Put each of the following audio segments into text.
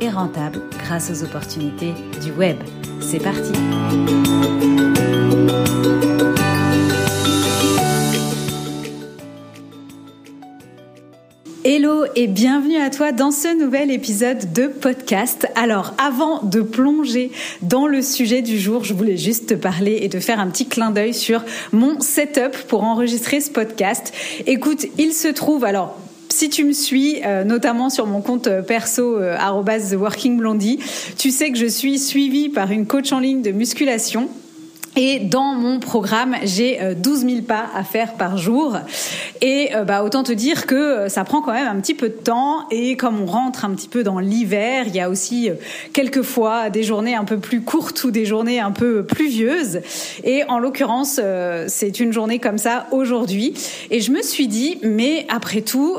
et rentable grâce aux opportunités du web. C'est parti Hello et bienvenue à toi dans ce nouvel épisode de podcast. Alors avant de plonger dans le sujet du jour, je voulais juste te parler et te faire un petit clin d'œil sur mon setup pour enregistrer ce podcast. Écoute, il se trouve alors si tu me suis, euh, notamment sur mon compte euh, perso euh, tu sais que je suis suivie par une coach en ligne de musculation et dans mon programme, j'ai 12 euh, 000 pas à faire par jour. Et euh, bah, autant te dire que euh, ça prend quand même un petit peu de temps. Et comme on rentre un petit peu dans l'hiver, il y a aussi quelquefois des journées un peu plus courtes ou des journées un peu pluvieuses. Et en l'occurrence, c'est une journée comme ça aujourd'hui. Et je me suis dit, mais après tout,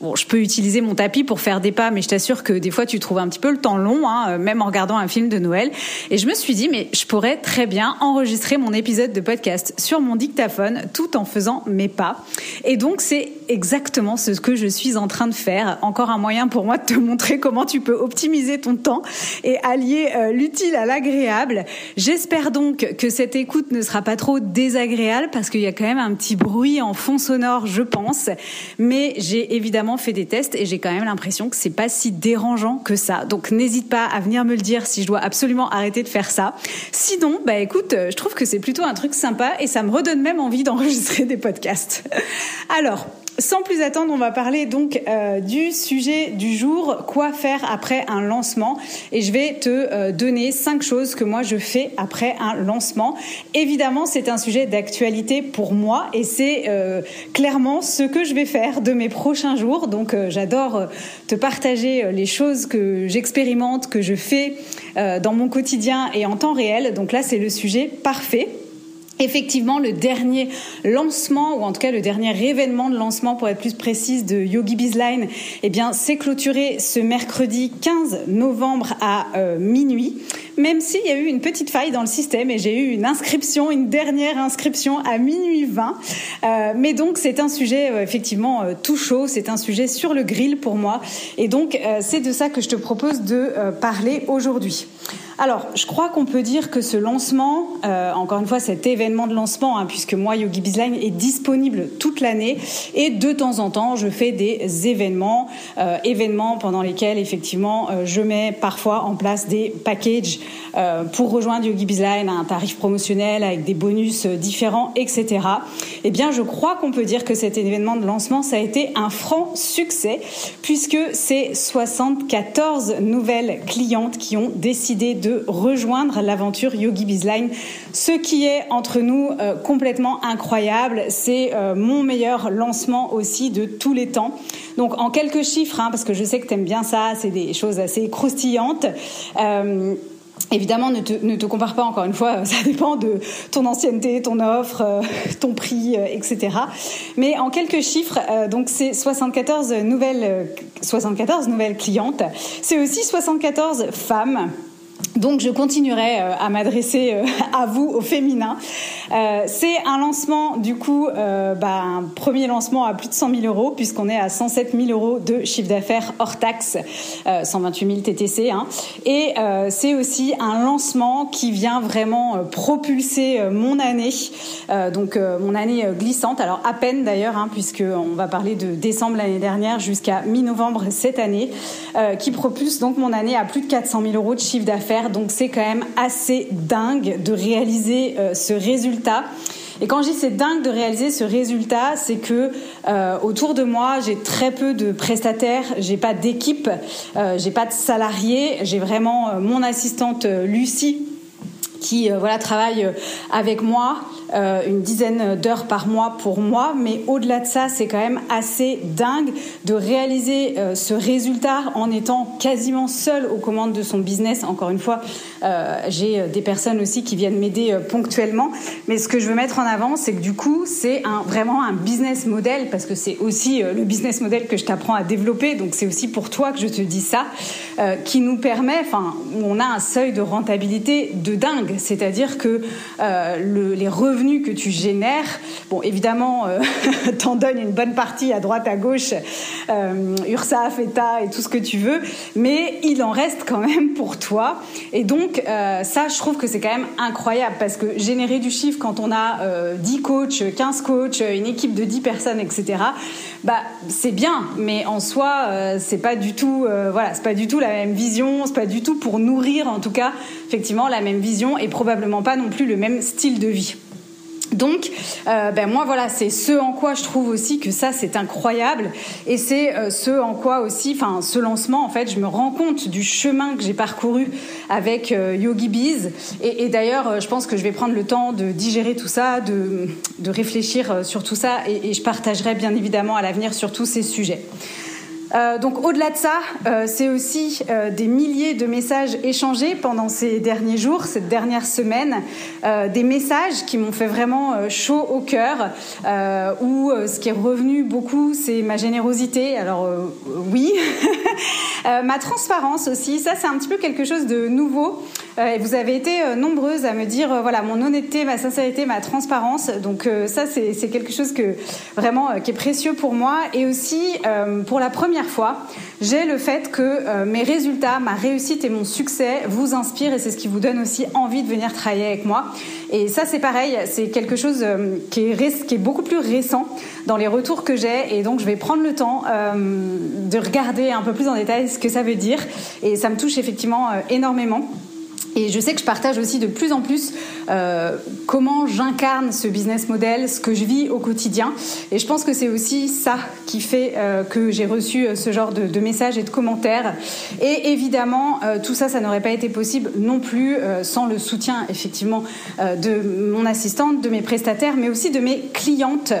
bon, je peux utiliser mon tapis pour faire des pas, mais je t'assure que des fois, tu trouves un petit peu le temps long, hein, même en regardant un film de Noël. Et je me suis dit, mais je pourrais très bien enregistrer mon épisode de podcast sur mon dictaphone tout en faisant mes pas. Et donc c'est exactement ce que je suis en train de faire. Encore un moyen pour moi de te montrer comment tu peux optimiser ton temps et allier euh, l'utile à l'agréable. J'espère donc que cette écoute ne sera pas trop désagréable parce qu'il y a quand même un petit bruit en fond sonore, je pense. Mais j'ai évidemment fait des tests et j'ai quand même l'impression que c'est pas si dérangeant que ça. Donc n'hésite pas à venir me le dire si je dois absolument arrêter de faire ça. Sinon, bah écoute, je trouve que c'est plutôt un truc sympa et ça me redonne même envie d'enregistrer des podcasts. Alors, sans plus attendre, on va parler donc euh, du sujet du jour, quoi faire après un lancement. Et je vais te euh, donner cinq choses que moi je fais après un lancement. Évidemment, c'est un sujet d'actualité pour moi et c'est clairement ce que je vais faire de mes prochains jours. Donc j'adore te partager les choses que j'expérimente, que je fais dans mon quotidien et en temps réel. Donc là, c'est le sujet parfait. Effectivement, le dernier lancement, ou en tout cas le dernier événement de lancement, pour être plus précise, de Yogi Bizline, eh bien, c'est clôturé ce mercredi 15 novembre à euh, minuit. Même s'il y a eu une petite faille dans le système et j'ai eu une inscription, une dernière inscription à minuit 20. Euh, mais donc, c'est un sujet euh, effectivement tout chaud, c'est un sujet sur le grill pour moi. Et donc, c'est de ça que je te propose de parler aujourd'hui. Alors, je crois qu'on peut dire que ce lancement, euh, encore une fois, cet événement de lancement, hein, puisque moi, Yogi Bizline est disponible toute l'année et de temps en temps, je fais des événements, euh, événements pendant lesquels, effectivement, euh, je mets parfois en place des packages pour rejoindre Yogi Bizline à un tarif promotionnel avec des bonus différents, etc. Eh bien, je crois qu'on peut dire que cet événement de lancement, ça a été un franc succès, puisque c'est 74 nouvelles clientes qui ont décidé de rejoindre l'aventure Yogi Bizline. Ce qui est entre nous euh, complètement incroyable, c'est euh, mon meilleur lancement aussi de tous les temps. Donc en quelques chiffres, hein, parce que je sais que tu aimes bien ça, c'est des choses assez croustillantes. Euh, Évidemment, ne te, ne te, compare pas, encore une fois, ça dépend de ton ancienneté, ton offre, ton prix, etc. Mais en quelques chiffres, donc c'est 74 nouvelles, 74 nouvelles clientes. C'est aussi 74 femmes donc je continuerai euh, à m'adresser euh, à vous, au féminin. Euh, c'est un lancement, du coup, bah, un premier lancement à plus de 100 000 euros, puisqu'on est à 107 000 euros de chiffre d'affaires hors taxe, 128 000 TTC. Et c'est aussi un lancement qui vient vraiment propulser mon année, donc mon année glissante. Alors à peine d'ailleurs, hein, puisqu'on va parler de décembre l'année dernière jusqu'à mi-novembre cette année, qui propulse donc mon année à plus de 400 000 euros de chiffre d'affaires donc c'est quand même assez dingue de réaliser euh, ce résultat. Et quand je dis c'est dingue de réaliser ce résultat, c'est que euh, autour de moi, j'ai très peu de prestataires, j'ai pas d'équipe, euh, j'ai pas de salariés, j'ai vraiment mon assistante Lucie qui voilà travaille avec moi une dizaine d'heures par mois pour moi, mais au-delà de ça, c'est quand même assez dingue de réaliser ce résultat en étant quasiment seul aux commandes de son business. Encore une fois, j'ai des personnes aussi qui viennent m'aider ponctuellement, mais ce que je veux mettre en avant, c'est que du coup, c'est un, vraiment un business model parce que c'est aussi le business model que je t'apprends à développer. Donc c'est aussi pour toi que je te dis ça, qui nous permet, enfin, on a un seuil de rentabilité de dingue. C'est-à-dire que euh, les revenus que tu génères, bon, évidemment, euh, t'en donnes une bonne partie à droite, à gauche, euh, URSAF, État et tout ce que tu veux, mais il en reste quand même pour toi. Et donc, euh, ça, je trouve que c'est quand même incroyable parce que générer du chiffre quand on a 10 coachs, 15 coachs, une équipe de 10 personnes, etc., bah, c'est bien, mais en soi, c'est pas du tout, voilà, c'est pas du tout la même vision, c'est pas du tout pour nourrir, en tout cas, effectivement, la même vision et probablement pas non plus le même style de vie. Donc, euh, ben moi voilà, c'est ce en quoi je trouve aussi que ça c'est incroyable, et c'est euh, ce en quoi aussi, enfin ce lancement en fait, je me rends compte du chemin que j'ai parcouru avec euh, Yogi Bees, et, d'ailleurs je pense que je vais prendre le temps de digérer tout ça, de, de réfléchir sur tout ça, et je partagerai bien évidemment à l'avenir sur tous ces sujets. Euh, donc au-delà de ça, euh, c'est aussi euh, des milliers de messages échangés pendant ces derniers jours, cette dernière semaine, des messages qui m'ont fait vraiment chaud au cœur, où ce qui est revenu beaucoup, c'est ma générosité. Alors oui, ma transparence aussi, ça c'est un petit peu quelque chose de nouveau. Et vous avez été nombreuses à me dire, voilà, mon honnêteté, ma sincérité, ma transparence. Donc ça c'est quelque chose que vraiment qui est précieux pour moi. Et aussi pour la première fois, j'ai le fait que euh, mes résultats, ma réussite et mon succès vous inspirent et c'est ce qui vous donne aussi envie de venir travailler avec moi. Et ça, c'est pareil, c'est quelque chose euh, qui, est, qui est beaucoup plus récent dans les retours que j'ai et donc je vais prendre le temps euh, de regarder un peu plus en détail ce que ça veut dire et ça me touche effectivement énormément. Et je sais que je partage aussi de plus en plus euh, comment j'incarne ce business model, ce que je vis au quotidien. Et je pense que c'est aussi ça qui fait euh, que j'ai reçu euh, ce genre de, de, messages et de commentaires. Et évidemment, euh, tout ça, ça n'aurait pas été possible non plus euh, sans le soutien effectivement euh, de mon assistante, de mes prestataires, mais aussi de mes clientes.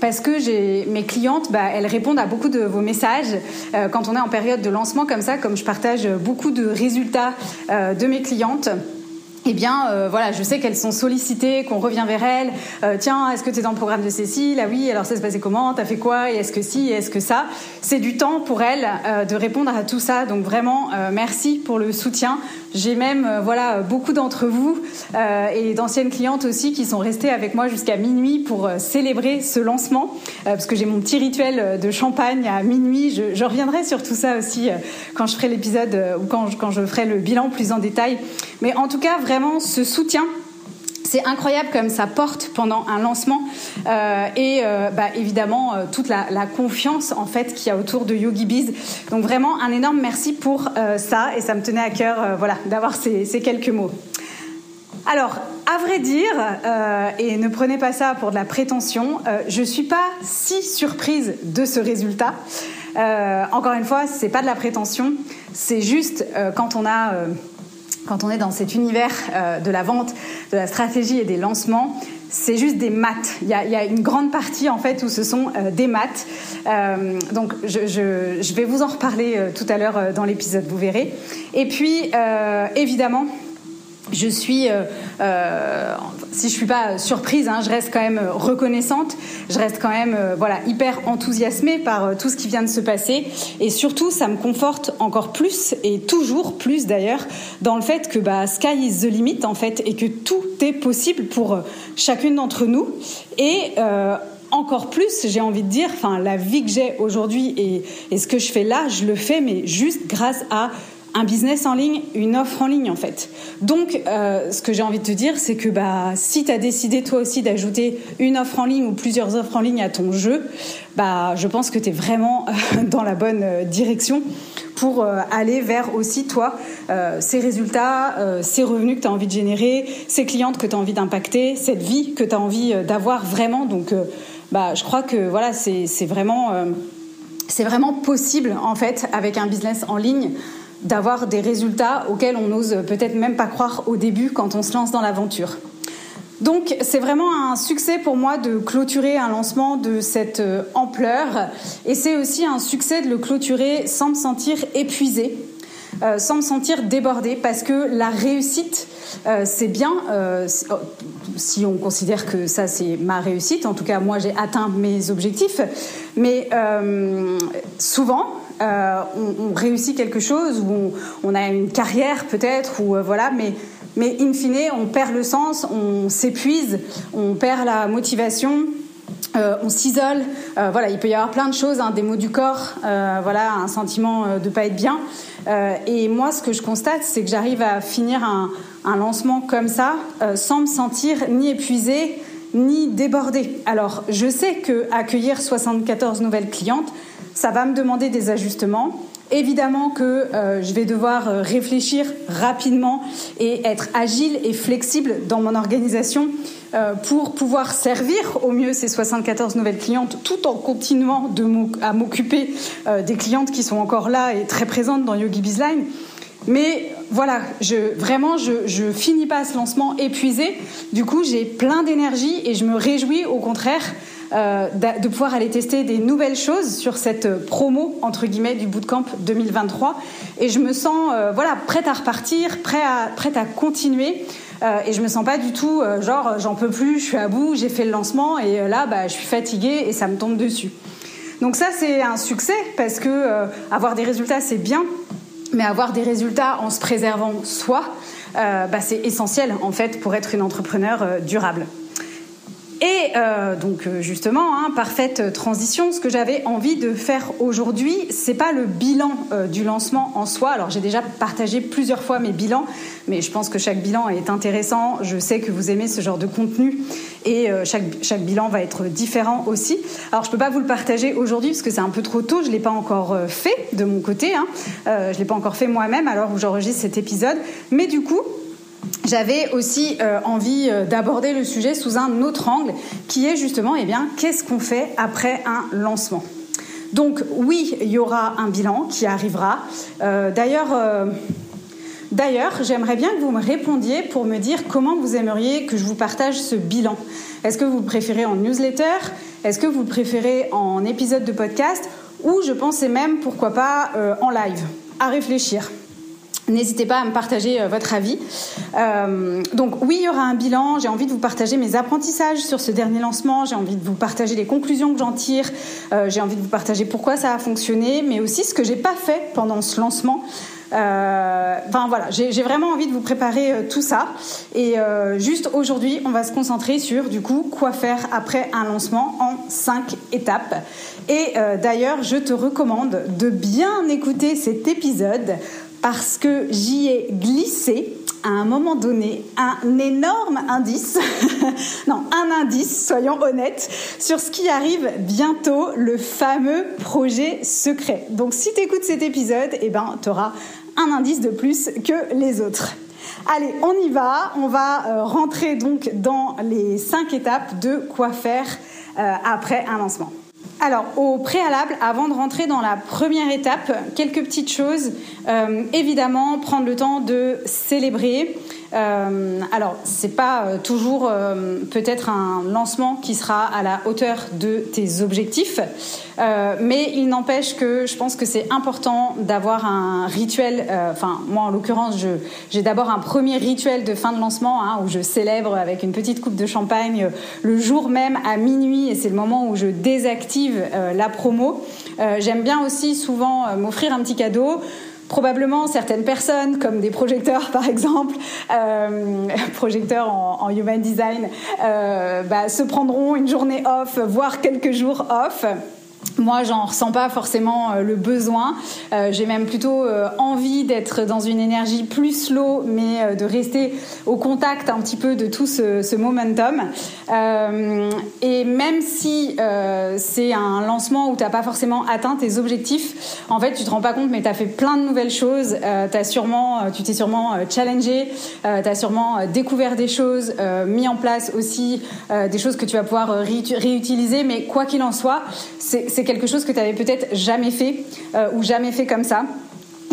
parce que mes clientes, bah, elles répondent à beaucoup de vos messages. quand on est en période de lancement comme ça, comme je partage beaucoup de résultats de mes clientes eh bien, euh, voilà, je sais qu'elles sont sollicitées, qu'on revient vers elles. Euh, tiens, est-ce que tu es dans le programme de Cécile? Ah oui, alors ça se passait comment? T'as fait quoi? Et est-ce que si? Et est-ce que ça? C'est du temps pour elles euh, de répondre à tout ça. Donc vraiment, merci pour le soutien. J'ai même, voilà, beaucoup d'entre vous et d'anciennes clientes aussi qui sont restées avec moi jusqu'à minuit pour célébrer ce lancement, parce que j'ai mon petit rituel de champagne à minuit. Je, reviendrai sur tout ça aussi quand je ferai l'épisode ou quand je, quand je ferai le bilan plus en détail. Mais en tout cas, vraiment vraiment ce soutien c'est incroyable comme ça porte pendant un lancement euh, et euh, bah, évidemment euh, toute la, confiance en fait qu'il y a autour de Yogi Bees. Donc vraiment un énorme merci pour ça et ça me tenait à cœur voilà d'avoir ces, ces, quelques mots. Alors à vrai dire et ne prenez pas ça pour de la prétention, je suis pas si surprise de ce résultat. encore une fois, c'est pas de la prétention, c'est juste quand on a quand on est dans cet univers euh, de la vente, de la stratégie et des lancements, c'est juste des maths. Il y, a, il y, a, une grande partie en fait où ce sont euh, des maths. Euh, donc je, je, je, vais vous en reparler tout à l'heure dans l'épisode, vous verrez. Et puis évidemment, je suis, euh, euh, si je suis pas surprise, hein, je reste quand même reconnaissante, je reste quand même, euh, voilà, hyper enthousiasmée par tout ce qui vient de se passer, et surtout, ça me conforte encore plus et toujours plus d'ailleurs dans le fait que bah, sky is the limit en fait, et que tout est possible pour chacune d'entre nous, et encore plus, j'ai envie de dire, enfin, la vie que j'ai aujourd'hui et ce que je fais là, je le fais, mais juste grâce à un business en ligne, une offre en ligne en fait. Donc, euh, ce que j'ai envie de te dire, c'est que bah, si tu as décidé toi aussi d'ajouter une offre en ligne ou plusieurs offres en ligne à ton jeu, bah, je pense que tu es vraiment euh, dans la bonne euh, direction pour aller vers aussi toi ces résultats, ces revenus que tu as envie de générer, ces clientes que tu as envie d'impacter, cette vie que tu as envie d'avoir vraiment. Donc, bah, je crois que voilà, c'est vraiment, c'est vraiment possible en fait avec un business en ligne d'avoir des résultats auxquels on n'ose peut-être même pas croire au début quand on se lance dans l'aventure. Donc c'est vraiment un succès pour moi de clôturer un lancement de cette euh, ampleur. Et c'est aussi un succès de le clôturer sans me sentir épuisé, euh, sans me sentir débordé parce que la réussite euh, c'est bien oh, si on considère que ça c'est ma réussite, en tout cas moi j'ai atteint mes objectifs, mais souvent on, réussit quelque chose ou on, a une carrière peut-être ou voilà mais mais in fine, on perd le sens, on s'épuise, on perd la motivation. Euh, on s'isole, euh, voilà, il peut y avoir plein de choses, hein, des mots du corps, euh, voilà, un sentiment de pas être bien. et moi, ce que je constate, c'est que j'arrive à finir un, un, lancement comme ça, sans me sentir ni épuisée ni débordée. Alors, je sais que accueillir 74 nouvelles clientes, ça va me demander des ajustements. Évidemment que euh, je vais devoir euh, réfléchir rapidement et être agile et flexible dans mon organisation euh, pour pouvoir servir au mieux ces 74 nouvelles clientes tout en continuant à m'occuper des clientes qui sont encore là et très présentes dans Yogi Bizline. Mais voilà, vraiment, je, je finis pas ce lancement épuisé. Du coup, j'ai plein d'énergie et je me réjouis au contraire euh, de pouvoir aller tester des nouvelles choses sur cette promo entre guillemets du bootcamp 2023 et je me sens euh, voilà prête à repartir, prête à, prête à continuer euh, et je me sens pas du tout genre j'en peux plus, je suis à bout, j'ai fait le lancement et là bah, je suis fatiguée et ça me tombe dessus. Donc ça c'est un succès parce que avoir des résultats c'est bien, mais avoir des résultats en se préservant soi, bah, c'est essentiel en fait pour être une entrepreneur durable. Et euh, donc euh, justement, hein, parfaite transition. Ce que j'avais envie de faire aujourd'hui, c'est pas le bilan euh, du lancement en soi. Alors j'ai déjà partagé plusieurs fois mes bilans, mais je pense que chaque bilan est intéressant. Je sais que vous aimez ce genre de contenu et chaque, bilan va être différent aussi. Alors je peux pas vous le partager aujourd'hui parce que c'est un peu trop tôt. Je l'ai pas encore fait de mon côté. Hein. je l'ai pas encore fait moi-même alors où j'enregistre cet épisode. Mais du coup, j'avais aussi euh, envie euh, d'aborder le sujet sous un autre angle, qui est justement, eh qu'est-ce qu'on fait après un lancement? Donc oui, il y aura un bilan qui arrivera. Euh, d'ailleurs, d'ailleurs, j'aimerais bien que vous me répondiez pour me dire comment vous aimeriez que je vous partage ce bilan. Est-ce que vous préférez en newsletter? Est-ce que vous préférez en épisode de podcast? Ou je pensais même, pourquoi pas, en live? À réfléchir. N'hésitez pas à me partager euh, votre avis. Euh, donc oui, il y aura un bilan. J'ai envie de vous partager mes apprentissages sur ce dernier lancement. J'ai envie de vous partager les conclusions que j'en tire. Euh, j'ai envie de vous partager pourquoi ça a fonctionné, mais aussi ce que j'ai pas fait pendant ce lancement. enfin voilà, j'ai vraiment envie de vous préparer tout ça. Et juste aujourd'hui, on va se concentrer sur du coup quoi faire après un lancement en cinq étapes. Et d'ailleurs, je te recommande de bien écouter cet épisode parce que j'y ai glissé à un moment donné un énorme indice, non, un indice, soyons honnêtes, sur ce qui arrive bientôt, le fameux projet secret. Donc si tu écoutes cet épisode, eh ben, tu auras un indice de plus que les autres. Allez, on y va. On va euh, rentrer donc dans les cinq étapes de quoi faire euh, après un lancement. Alors, au préalable, avant de rentrer dans la première étape, quelques petites choses. Euh, évidemment, prendre le temps de célébrer. Euh, alors, c'est pas euh, toujours euh, peut-être un lancement qui sera à la hauteur de tes objectifs, mais il n'empêche que je pense que c'est important d'avoir un rituel. Enfin, moi en l'occurrence, j'ai d'abord un premier rituel de fin de lancement hein, où je célèbre avec une petite coupe de champagne le jour même à minuit, et c'est le moment où je désactive la promo. J'aime bien aussi souvent m'offrir un petit cadeau probablement certaines personnes, comme des projecteurs par exemple, euh, projecteurs en, human design, euh, bah, se prendront une journée off, voire quelques jours off. Moi, j'en ressens pas forcément euh, le besoin. Euh, j'ai même plutôt euh, envie d'être dans une énergie plus slow, mais de rester au contact un petit peu de tout ce, momentum. et même si c'est un lancement où tu n'as pas forcément atteint tes objectifs, en fait, tu te rends pas compte, mais tu as fait plein de nouvelles choses. as sûrement, tu t'es sûrement challengé, tu as sûrement découvert des choses, mis en place aussi des choses que tu vas pouvoir réutiliser. Mais quoi qu'il en soit, c'est quelque chose que tu avais peut-être jamais fait euh, ou jamais fait comme ça.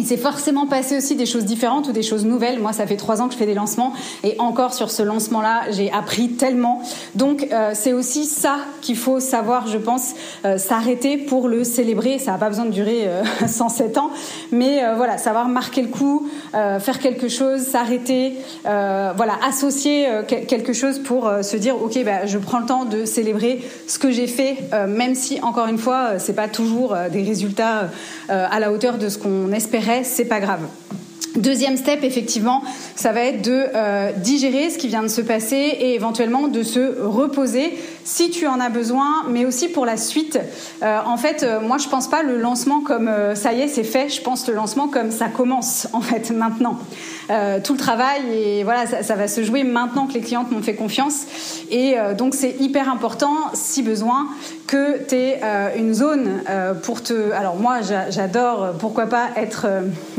Il s'est forcément passé aussi des choses différentes ou des choses nouvelles. Moi, ça fait trois ans que je fais des lancements et encore sur ce lancement-là, j'ai appris tellement. Donc, euh, c'est aussi ça qu'il faut savoir, je pense, euh, s'arrêter pour le célébrer. Ça n'a pas besoin de durer 107 ans, mais voilà, savoir marquer le coup, faire quelque chose, s'arrêter, voilà, associer quelque chose pour se dire, ok, bah, je prends le temps de célébrer ce que j'ai fait, même si encore une fois, c'est pas toujours des résultats à la hauteur de ce qu'on espérait c'est pas grave. Deuxième step, effectivement, ça va être de euh, digérer ce qui vient de se passer et éventuellement de se reposer si tu en as besoin, mais aussi pour la suite. Euh, en fait, euh, moi, je pense pas le lancement comme ça y est, c'est fait. Je pense le lancement comme ça commence, en fait, maintenant. tout le travail et voilà, ça, ça, va se jouer maintenant que les clientes m'ont fait confiance. Et donc, c'est hyper important, si besoin, que tu aies une zone pour te. Alors, moi, j'adore, pourquoi pas, être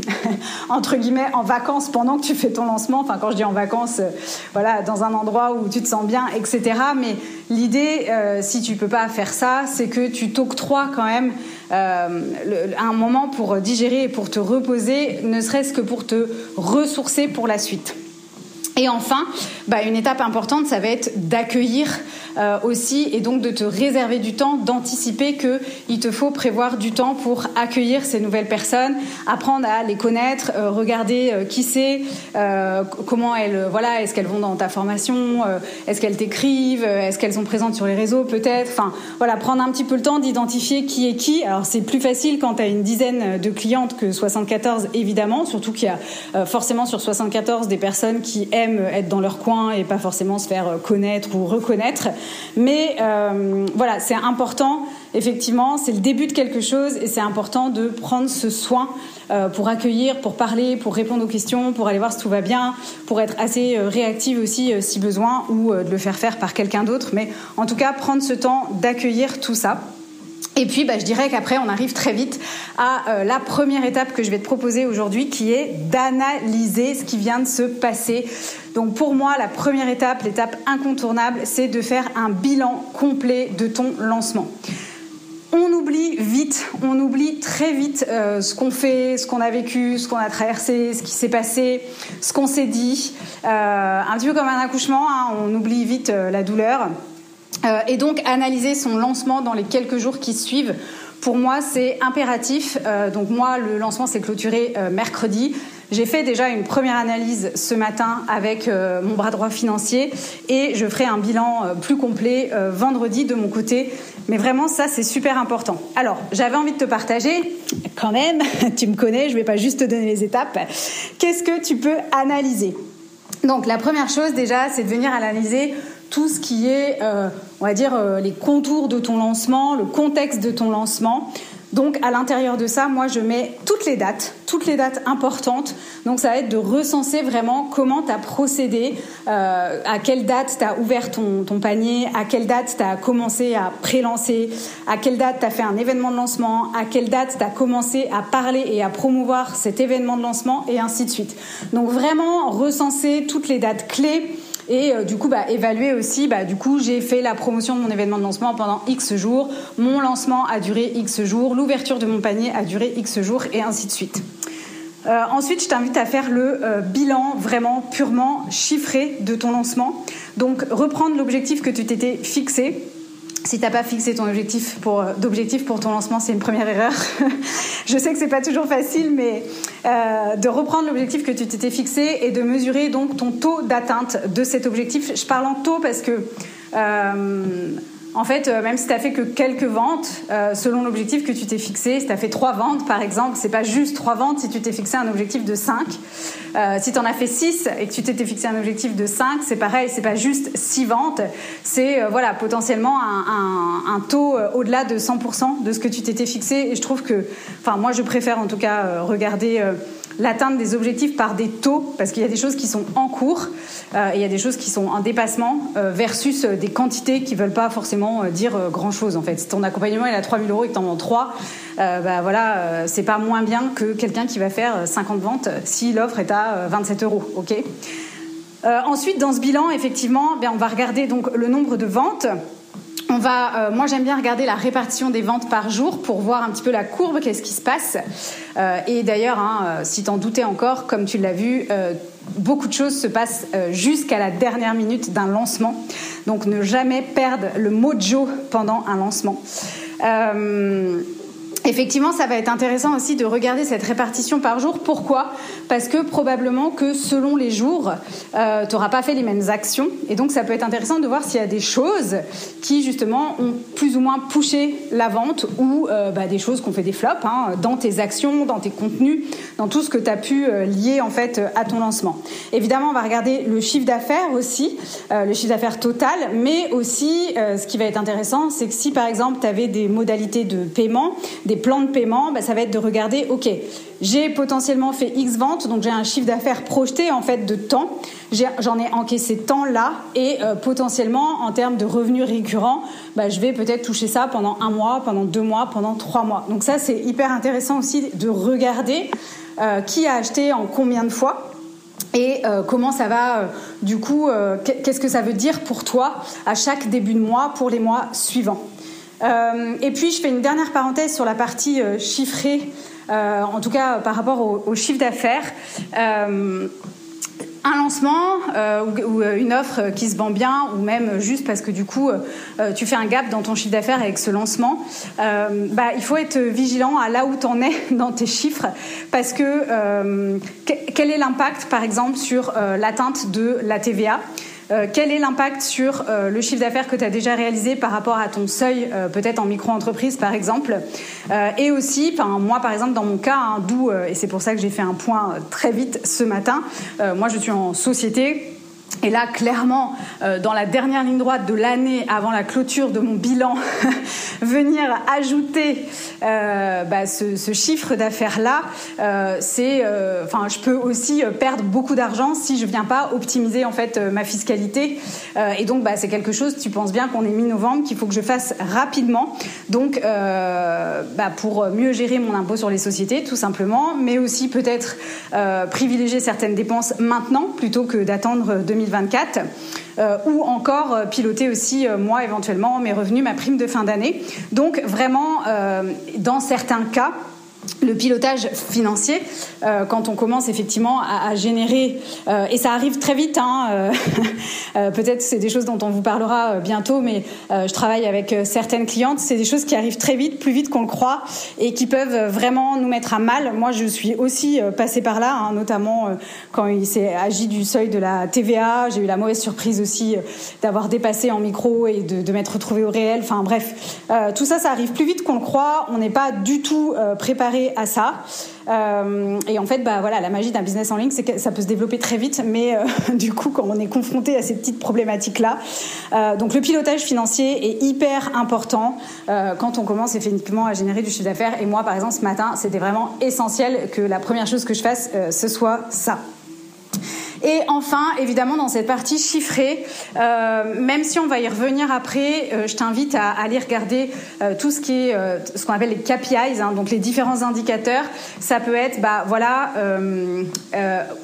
entre en vacances pendant que tu fais ton lancement. Enfin, quand je dis en vacances, euh, voilà, dans un endroit où tu te sens bien, etc. Mais l'idée, euh, si tu peux pas faire ça, c'est que tu t'octroies quand même euh, un moment pour digérer et pour te reposer, ne serait-ce que pour te ressourcer pour la suite. Et enfin, bah, une étape importante, ça va être d'accueillir euh, aussi et donc de te réserver du temps, d'anticiper que il te faut prévoir du temps pour accueillir ces nouvelles personnes, apprendre à les connaître, euh, regarder euh, qui c'est, comment elles, voilà, est-ce qu'elles vont dans ta formation, est-ce qu'elles t'écrivent, est-ce qu'elles sont présentes sur les réseaux peut-être, enfin voilà, prendre un petit peu le temps d'identifier qui est qui. Alors c'est plus facile quand tu as une dizaine de clientes que 74 évidemment, surtout qu'il y a forcément sur 74 des personnes qui aiment être dans leur coin et pas forcément se faire connaître ou reconnaître. Mais euh, voilà, c'est important, effectivement, c'est le début de quelque chose et c'est important de prendre ce soin euh, pour accueillir, pour parler, pour répondre aux questions, pour aller voir si tout va bien, pour être assez euh, réactive aussi si besoin ou de le faire faire par quelqu'un d'autre. Mais en tout cas, prendre ce temps d'accueillir tout ça. Et puis, bah, je dirais qu'après, on arrive très vite à euh, la première étape que je vais te proposer aujourd'hui, qui est d'analyser ce qui vient de se passer. Donc, pour moi, la première étape, l'étape incontournable, c'est de faire un bilan complet de ton lancement. On oublie vite, on oublie très vite euh, ce qu'on fait, ce qu'on a vécu, ce qu'on a traversé, ce qui s'est passé, ce qu'on s'est dit. Euh, un petit peu comme un accouchement, hein, on oublie vite la douleur. Euh, et donc analyser son lancement dans les quelques jours qui suivent. Pour moi, c'est impératif. Euh, donc moi, le lancement s'est clôturé euh, mercredi. J'ai fait déjà une première analyse ce matin avec mon bras droit financier et je ferai un bilan plus complet vendredi de mon côté. Mais vraiment, ça, c'est super important. Alors, j'avais envie de te partager, quand même, tu me connais, je ne vais pas juste te donner les étapes. Qu'est-ce que tu peux analyser? Donc, la première chose déjà, c'est de venir analyser tout ce qui est, euh, on va dire, euh, les contours de ton lancement, le contexte de ton lancement. Donc à l'intérieur de ça, moi je mets toutes les dates, toutes les dates importantes. Donc ça va être de recenser vraiment comment tu as procédé, euh, à quelle date tu as ouvert ton, ton, panier, à quelle date tu as commencé à pré-lancer, à quelle date tu as fait un événement de lancement, à quelle date tu as commencé à parler et à promouvoir cet événement de lancement et ainsi de suite. Donc vraiment recenser toutes les dates clés et euh, du coup bah, évaluer aussi bah, du coup j'ai fait la promotion de mon événement de lancement pendant X jours. Mon lancement a duré X jours. L'ouverture de mon panier a duré X jours et ainsi de suite. Euh, ensuite, je t'invite à faire le euh, bilan vraiment purement chiffré de ton lancement. Donc, reprendre l'objectif que tu t'étais fixé si t'as pas fixé ton objectif pour euh, d'objectif pour ton lancement, c'est une première erreur. je sais que c'est pas toujours facile, mais euh, de reprendre l'objectif que tu t'étais fixé et de mesurer donc ton taux d'atteinte de cet objectif. Je parle en taux parce que euh, en fait, euh, même si tu as fait que quelques ventes, euh, selon l'objectif que tu t'es fixé, si tu as fait trois ventes par exemple, c'est pas juste trois ventes si tu t'es fixé un objectif de 5. Euh, si tu en as fait 6 et que tu t'étais fixé un objectif de 5, c'est pareil, c'est pas juste 6 ventes, c'est voilà, potentiellement un, un taux au-delà de 100% de ce que tu t'étais fixé. Et je trouve que, enfin, moi je préfère en tout cas regarder l'atteinte des objectifs par des taux, parce qu'il y a des choses qui sont en cours euh, et il y a des choses qui sont en dépassement, euh, versus euh, des quantités qui veulent pas forcément dire grand-chose en fait. Si ton accompagnement est à 3000 euros et que tu en vends 3, bah voilà, c'est pas moins bien que quelqu'un qui va faire 50 ventes si l'offre est à 27 euros, ok? Ensuite, dans ce bilan, effectivement, ben, on va regarder donc le nombre de ventes on va, moi j'aime bien regarder la répartition des ventes par jour pour voir un petit peu la courbe, qu'est-ce qui se passe. et d'ailleurs, hein, si t'en doutais encore, comme tu l'as vu, beaucoup de choses se passent jusqu'à la dernière minute d'un lancement. Donc ne jamais perdre le mojo pendant un lancement. Effectivement, ça va être intéressant aussi de regarder cette répartition par jour. Pourquoi? Parce que probablement que selon les jours, euh, tu n'auras pas fait les mêmes actions. Et donc, ça peut être intéressant de voir s'il y a des choses qui, justement, ont plus ou moins poussé la vente ou euh, bah, des choses qui ont fait des flops hein, dans tes actions, dans tes contenus, dans tout ce que tu as pu euh, lier, en fait, à ton lancement. Évidemment, on va regarder le chiffre d'affaires aussi, le chiffre d'affaires total, mais aussi, ce qui va être intéressant, c'est que si, par exemple, tu avais des modalités de paiement, des plans de paiement, bah, ça va être de regarder, ok, j'ai potentiellement fait X ventes, donc j'ai un chiffre d'affaires projeté en fait de temps. J'en ai, encaissé tant là et euh, potentiellement en termes de revenus récurrents, bah, je vais peut-être toucher ça pendant un mois, pendant deux mois, pendant trois mois. Donc ça c'est hyper intéressant aussi de regarder euh, qui a acheté en combien de fois et euh, comment ça va du coup qu'est-ce que ça veut dire pour toi à chaque début de mois pour les mois suivants euh, et puis, je fais une dernière parenthèse sur la partie euh, chiffrée, euh, en tout cas par rapport au, chiffre d'affaires. Un lancement ou, une offre qui se vend bien ou même juste parce que du coup tu fais un gap dans ton chiffre d'affaires avec ce lancement, bah, il faut être vigilant à là où tu en es dans tes chiffres parce que quel est l'impact par exemple sur l'atteinte de la TVA euh, quel est l'impact sur euh, le chiffre d'affaires que tu as déjà réalisé par rapport à ton seuil, euh, peut-être en micro-entreprise par exemple? Et aussi, moi par exemple, dans mon cas, hein, d'où, et c'est pour ça que j'ai fait un point très vite ce matin, moi je suis en société et là, clairement, euh, dans la dernière ligne droite de l'année, avant la clôture de mon bilan, venir ajouter euh, bah, ce, chiffre d'affaires-là, euh, c'est, enfin, je peux aussi perdre beaucoup d'argent si je viens pas optimiser en fait ma fiscalité. et donc, bah, c'est quelque chose. Tu penses bien qu'on est mi-novembre, qu'il faut que je fasse rapidement. Donc, bah, pour mieux gérer mon impôt sur les sociétés, tout simplement, mais aussi peut-être privilégier certaines dépenses maintenant plutôt que d'attendre 2020 2024. Euh, ou encore euh, piloter aussi euh, moi éventuellement mes revenus, ma prime de fin d'année. Donc vraiment, dans certains cas, le pilotage financier euh, quand on commence effectivement à, générer euh, et ça arrive très vite hein, euh, peut-être c'est des choses dont on vous parlera bientôt mais je travaille avec certaines clientes. C'est des choses qui arrivent très vite plus vite qu'on le croit et qui peuvent vraiment nous mettre à mal. Moi je suis aussi passée par là hein, notamment quand il s'est agi du seuil de la TVA j'ai eu la mauvaise surprise aussi d'avoir dépassé en micro et de, de m'être retrouvée au réel. Enfin bref tout ça ça arrive plus vite qu'on le croit. On n'est pas du tout préparé à ça. Euh, et en fait, bah voilà, la magie d'un business en ligne, c'est que ça peut se développer très vite, mais euh, du coup, quand on est confronté à ces petites problématiques-là, euh, donc le pilotage financier est hyper important quand on commence effectivement à générer du chiffre d'affaires. Et moi, par exemple, ce matin, c'était vraiment essentiel que la première chose que je fasse, ce soit ça. Et enfin, évidemment, dans cette partie chiffrée, euh, même si on va y revenir après, euh, je t'invite à, aller regarder euh, tout ce qui est ce qu'on appelle les KPIs, hein, donc les différents indicateurs. Ça peut être, bah voilà,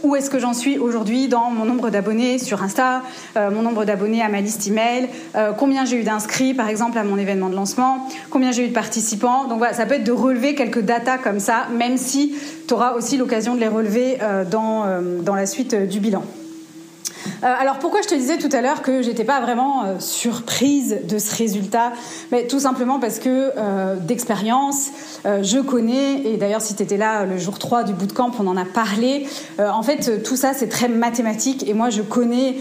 où est-ce que j'en suis aujourd'hui dans mon nombre d'abonnés sur Insta, mon nombre d'abonnés à ma liste email, combien j'ai eu d'inscrits, par exemple, à mon événement de lancement, combien j'ai eu de participants. Donc voilà, ça peut être de relever quelques datas comme ça, même si tu auras aussi l'occasion de les relever dans, dans la suite du bilan. Euh, alors pourquoi je te disais tout à l'heure que j'étais pas vraiment euh, surprise de ce résultat? Mais tout simplement parce que euh, d'expérience, je connais et d'ailleurs si tu étais là le jour 3 du bootcamp, on en a parlé. en fait, tout ça c'est très mathématique et moi je connais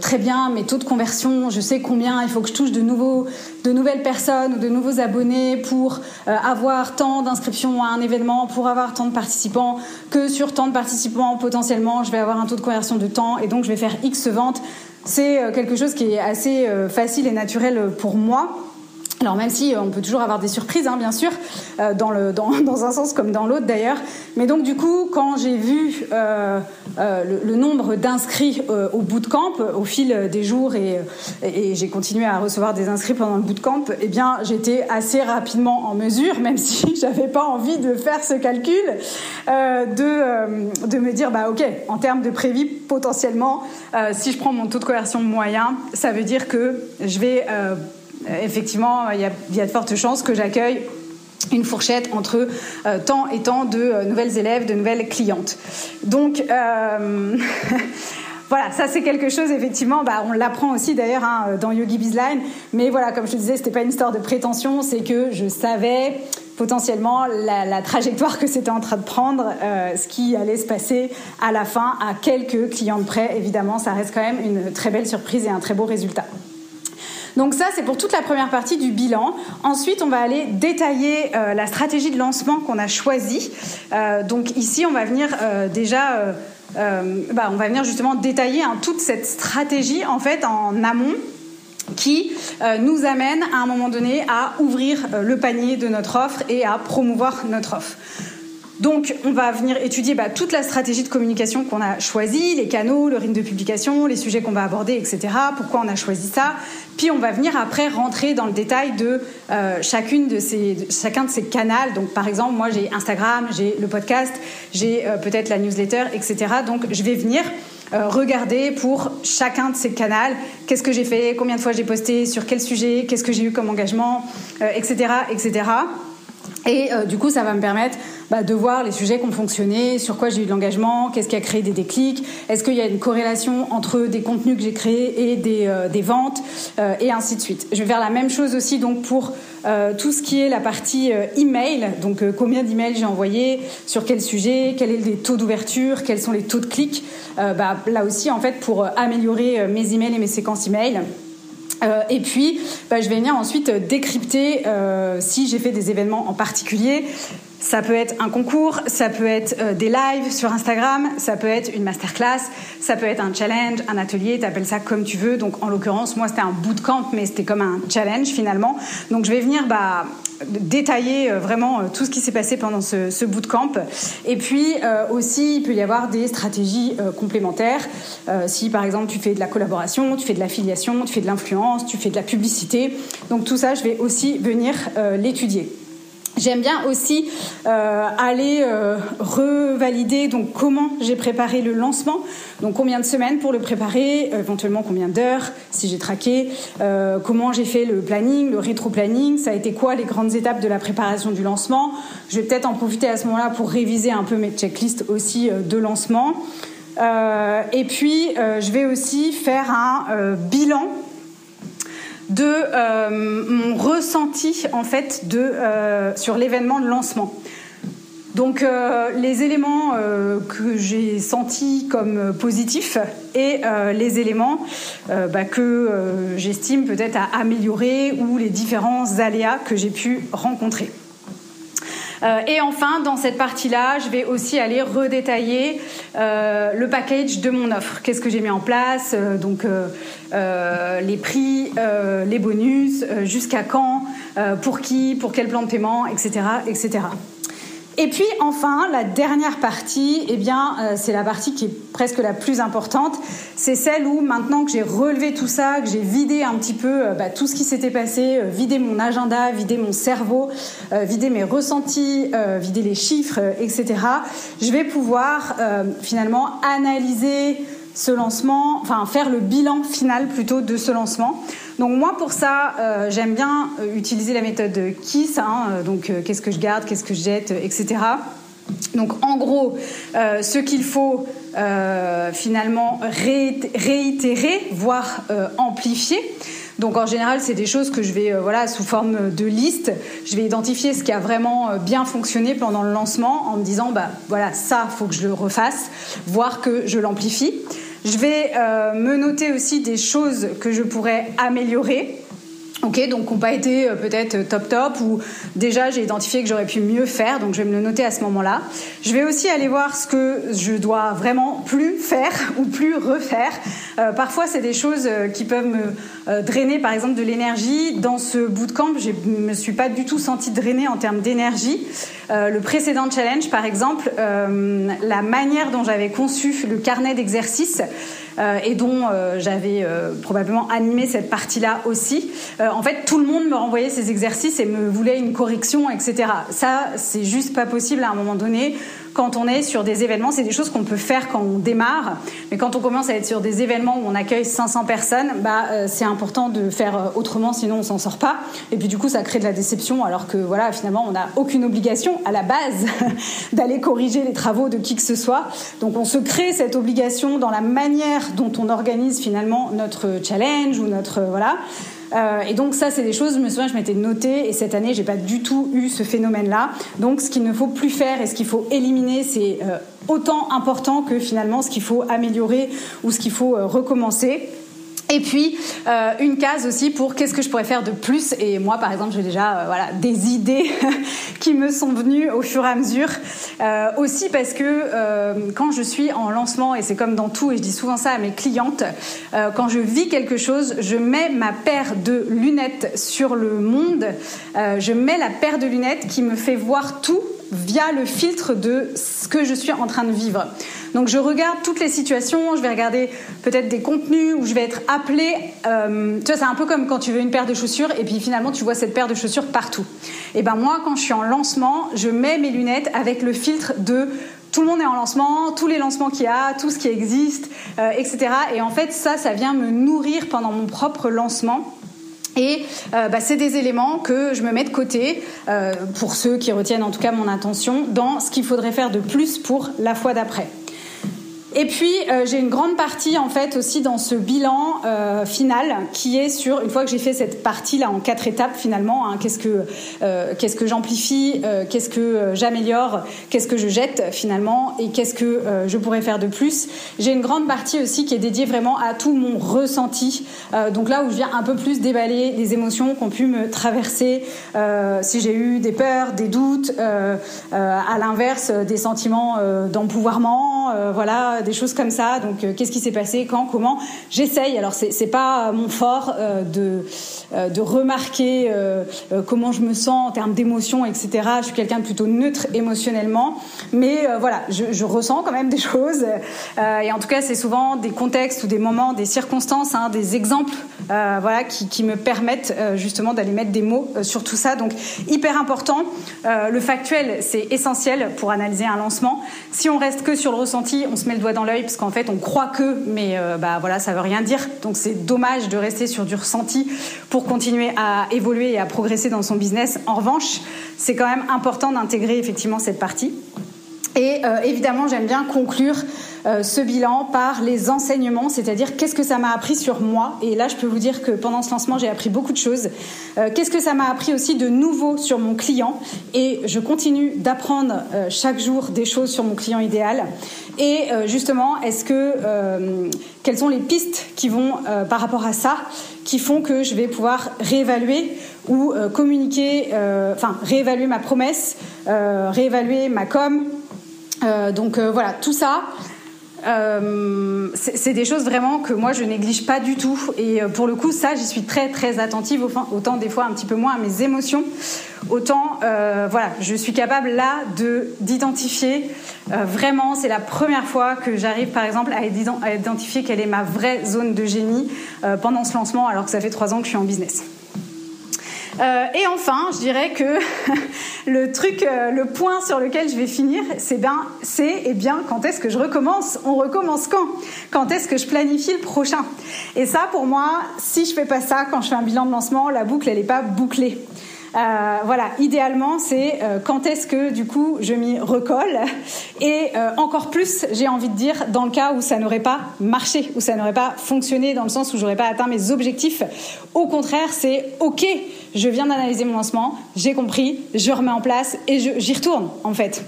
très bien mes taux de conversion, je sais combien il faut que je touche de de nouvelles personnes ou de nouveaux abonnés pour avoir tant d'inscriptions à un événement, pour avoir tant de participants que sur tant de participants potentiellement, je vais avoir un taux de conversion de temps et donc je vais faire X ventes, c'est euh, quelque chose qui est assez euh, facile et naturel pour moi. Alors même si euh, on peut toujours avoir des surprises, hein, bien sûr, dans, le, dans, un sens comme dans l'autre d'ailleurs. Mais donc du coup, quand j'ai vu euh, le, nombre d'inscrits euh, au bootcamp au fil des jours et, j'ai continué à recevoir des inscrits pendant le bootcamp, eh bien j'étais assez rapidement en mesure, même si j'avais pas envie de faire ce calcul, euh, de, me dire bah ok, en termes de prévis potentiellement, si je prends mon taux de conversion moyen, ça veut dire que je vais effectivement, il y, a, il y a de fortes chances que j'accueille une fourchette entre euh, tant et tant de euh, nouvelles élèves, de nouvelles clientes. Donc euh, voilà, ça c'est quelque chose effectivement, bah, on l'apprend aussi d'ailleurs hein, dans Yogi Bizline, mais voilà, comme je te disais, c'était pas une histoire de prétention, c'est que je savais potentiellement la, trajectoire que c'était en train de prendre, ce qui allait se passer à la fin à quelques clients de près. Évidemment, ça reste quand même une très belle surprise et un très beau résultat. Donc ça, c'est pour toute la première partie du bilan. Ensuite, on va aller détailler euh, la stratégie de lancement qu'on a choisie. Euh, donc ici, on va venir euh, déjà, bah, on va venir justement détailler hein, toute cette stratégie en fait en amont qui nous amène à un moment donné à ouvrir le panier de notre offre et à promouvoir notre offre. Donc, on va venir étudier bah, toute la stratégie de communication qu'on a choisie, les canaux, le rythme de publication, les sujets qu'on va aborder, etc. Pourquoi on a choisi ça. Puis, on va venir après rentrer dans le détail de euh, chacun de ces canaux. Donc, par exemple, moi, j'ai Instagram, j'ai le podcast, j'ai euh, peut-être la newsletter, etc. Donc, je vais venir euh, regarder pour chacun de ces canaux qu'est-ce que j'ai fait, combien de fois j'ai posté, sur quel sujet, qu'est-ce que j'ai eu comme engagement, etc., etc. Et euh, du coup, ça va me permettre bah, de voir les sujets qui ont fonctionné, sur quoi j'ai eu de l'engagement, qu'est-ce qui a créé des déclics, est-ce qu'il y a une corrélation entre des contenus que j'ai créés et des, euh, ventes, euh, et ainsi de suite. Je vais faire la même chose aussi donc pour tout ce qui est la partie email, donc combien d'emails j'ai envoyé, sur quel sujet, quel est le taux d'ouverture, quels sont les taux de clics. Bah, là aussi, en fait, pour améliorer mes emails et mes séquences email. Euh, et puis, bah, je vais venir ensuite décrypter euh, si j'ai fait des événements en particulier. Ça peut être un concours, ça peut être euh, des lives sur Instagram, ça peut être une masterclass, ça peut être un challenge, un atelier, t'appelles ça comme tu veux. Donc en l'occurrence, moi c'était un bootcamp, mais c'était comme un challenge finalement. Donc je vais venir bah, détailler euh, vraiment euh, tout ce qui s'est passé pendant ce, ce bootcamp. Et puis euh, aussi, il peut y avoir des stratégies complémentaires. si par exemple tu fais de la collaboration, tu fais de l'affiliation, tu fais de l'influence, tu fais de la publicité. Donc tout ça, je vais aussi venir l'étudier. J'aime bien aussi euh, aller euh, revalider donc comment j'ai préparé le lancement, donc combien de semaines pour le préparer, éventuellement combien d'heures si j'ai traqué, euh, comment j'ai fait le planning, le rétro-planning, ça a été quoi les grandes étapes de la préparation du lancement. Je vais peut-être en profiter à ce moment-là pour réviser un peu mes checklists aussi de lancement. et puis je vais aussi faire un bilan de euh, mon ressenti en fait de, euh, sur l'événement de lancement. Donc euh, les éléments que j'ai sentis comme positifs et les éléments bah, que j'estime peut-être à améliorer ou les différents aléas que j'ai pu rencontrer. Euh, et enfin, dans cette partie-là, je vais aussi aller redétailler euh, le package de mon offre. Qu'est-ce que j'ai mis en place euh, Donc les prix, les bonus, jusqu'à quand, pour qui, pour quel plan de paiement, etc., etc. Et puis enfin, la dernière partie, eh bien, euh, c'est la partie qui est presque la plus importante. C'est celle où maintenant que j'ai relevé tout ça, que j'ai vidé un petit peu euh, bah, tout ce qui s'était passé, euh, vidé mon agenda, vidé mon cerveau, vidé mes ressentis, vidé les chiffres, etc. Je vais pouvoir finalement analyser ce lancement, enfin faire le bilan final plutôt de ce lancement. Donc moi pour ça, euh, j'aime bien euh, utiliser la méthode KISS, hein, euh, donc qu'est-ce que je garde, qu'est-ce que je jette, etc. Donc en gros, ce qu'il faut finalement réitérer, voire amplifier. Donc en général, c'est des choses que je vais voilà sous forme de liste. Je vais identifier ce qui a vraiment bien fonctionné pendant le lancement en me disant bah voilà ça faut que je le refasse, voire que je l'amplifie. Je vais euh, me noter aussi des choses que je pourrais améliorer. Ok, donc n'ont pas été euh, peut-être top top ou déjà j'ai identifié que j'aurais pu mieux faire, donc je vais me le noter à ce moment-là. Je vais aussi aller voir ce que je dois vraiment plus faire ou plus refaire. Euh, parfois c'est des choses qui peuvent me drainer par exemple de l'énergie. Dans ce bootcamp, je me suis pas du tout sentie drainée en termes d'énergie. Euh, le précédent challenge, par exemple, euh, la manière dont j'avais conçu le carnet d'exercices euh, et dont j'avais probablement animé cette partie-là aussi. en fait, tout le monde me renvoyait ces exercices et me voulait une correction, etc. Ça, c'est juste pas possible à un moment donné. Quand on est sur des événements, c'est des choses qu'on peut faire quand on démarre, mais quand on commence à être sur des événements où on accueille 500 personnes, bah, euh, c'est important de faire euh, autrement, sinon on s'en sort pas. Et puis du coup, ça crée de la déception, alors que voilà, finalement, on n'a aucune obligation à la base d'aller corriger les travaux de qui que ce soit. Donc on se crée cette obligation dans la manière dont on organise finalement notre challenge ou notre voilà. Euh, et donc ça, c'est des choses, je me souviens, je m'étais noté, et cette année, j'ai pas du tout eu ce phénomène-là. Donc ce qu'il ne faut plus faire et ce qu'il faut éliminer, c'est euh, autant important que finalement ce qu'il faut améliorer ou ce qu'il faut euh, recommencer. Et puis euh, une case aussi pour qu'est-ce que je pourrais faire de plus. Et moi, par exemple, j'ai déjà euh, voilà des idées qui me sont venues au fur et à mesure. Euh, aussi parce que euh, quand je suis en lancement et c'est comme dans tout et je dis souvent ça à mes clientes, euh, quand je vis quelque chose, je mets ma paire de lunettes sur le monde. Je mets la paire de lunettes qui me fait voir tout via le filtre de ce que je suis en train de vivre. Donc je regarde toutes les situations, je vais regarder peut-être des contenus où je vais être appelée. Euh, tu vois, c'est un peu comme quand tu veux une paire de chaussures et puis finalement tu vois cette paire de chaussures partout. Et ben moi, quand je suis en lancement, je mets mes lunettes avec le filtre de tout le monde est en lancement, tous les lancements qu'il y a, tout ce qui existe, euh, etc. Et en fait, ça, ça vient me nourrir pendant mon propre lancement. Et euh, bah, c'est des éléments que je me mets de côté, pour ceux qui retiennent en tout cas mon intention, dans ce qu'il faudrait faire de plus pour la fois d'après. Et puis euh, j'ai une grande partie en fait aussi dans ce bilan euh, final qui est sur une fois que j'ai fait cette partie là en quatre étapes finalement. Hein, qu'est-ce que euh, qu'est-ce que j'amplifie, qu'est-ce que j'améliore, qu'est-ce que je jette finalement et qu'est-ce que je pourrais faire de plus. J'ai une grande partie aussi qui est dédiée vraiment à tout mon ressenti. donc là où je viens un peu plus déballer les émotions qui ont pu me traverser. si j'ai eu des peurs, des doutes, à l'inverse des sentiments d'empouvoirment, voilà des choses comme ça. Donc, euh, qu'est-ce qui s'est passé, quand, comment? J'essaye. Alors, c'est pas mon fort euh, de euh, de remarquer comment je me sens en termes d'émotion, etc. Je suis quelqu'un de plutôt neutre émotionnellement, mais voilà, je, je, ressens quand même des choses. et en tout cas, c'est souvent des contextes ou des moments, des circonstances, hein, des exemples, voilà, qui, qui, me permettent justement d'aller mettre des mots sur tout ça. Donc, hyper important. le factuel, c'est essentiel pour analyser un lancement. Si on reste que sur le ressenti, on se met le doigt dans l'œil parce qu'en fait on croit que, mais euh, bah voilà, ça veut rien dire. Donc c'est dommage de rester sur du ressenti pour continuer à évoluer et à progresser dans son business. En revanche, c'est quand même important d'intégrer effectivement cette partie. Et euh, évidemment, j'aime bien conclure euh, ce bilan par les enseignements, c'est-à-dire qu'est-ce que ça m'a appris sur moi. Et là, je peux vous dire que pendant ce lancement, j'ai appris beaucoup de choses. Euh, qu'est-ce que ça m'a appris aussi de nouveau sur mon client. Et je continue d'apprendre chaque jour des choses sur mon client idéal. Et justement, est-ce que quelles sont les pistes qui vont par rapport à ça, qui font que je vais pouvoir réévaluer ou communiquer, enfin réévaluer ma promesse, réévaluer ma com. Donc voilà, tout ça. Euh, c'est des choses vraiment que moi je néglige pas du tout et euh, pour le coup ça j'y suis très très attentive autant des fois un petit peu moins à mes émotions autant euh, voilà je suis capable là de d'identifier euh, vraiment c'est la première fois que j'arrive par exemple à, identifier quelle est ma vraie zone de génie euh, pendant ce lancement alors que ça fait trois ans que je suis en business euh, et enfin, je dirais que le truc, euh, le point sur lequel je vais finir, c'est bien, c'est eh bien quand est-ce que je recommence? On recommence quand? Quand est-ce que je planifie le prochain? Et ça, pour moi, si je fais pas ça quand je fais un bilan de lancement, la boucle elle est pas bouclée. Euh, voilà, idéalement, c'est euh, quand est-ce que du coup je m'y recolle? Et euh, encore plus, j'ai envie de dire, dans le cas où ça n'aurait pas marché, où ça n'aurait pas fonctionné, dans le sens où j'aurais pas atteint mes objectifs. Au contraire, c'est ok, je viens d'analyser mon lancement, j'ai compris, je remets en place et j'y retourne en fait.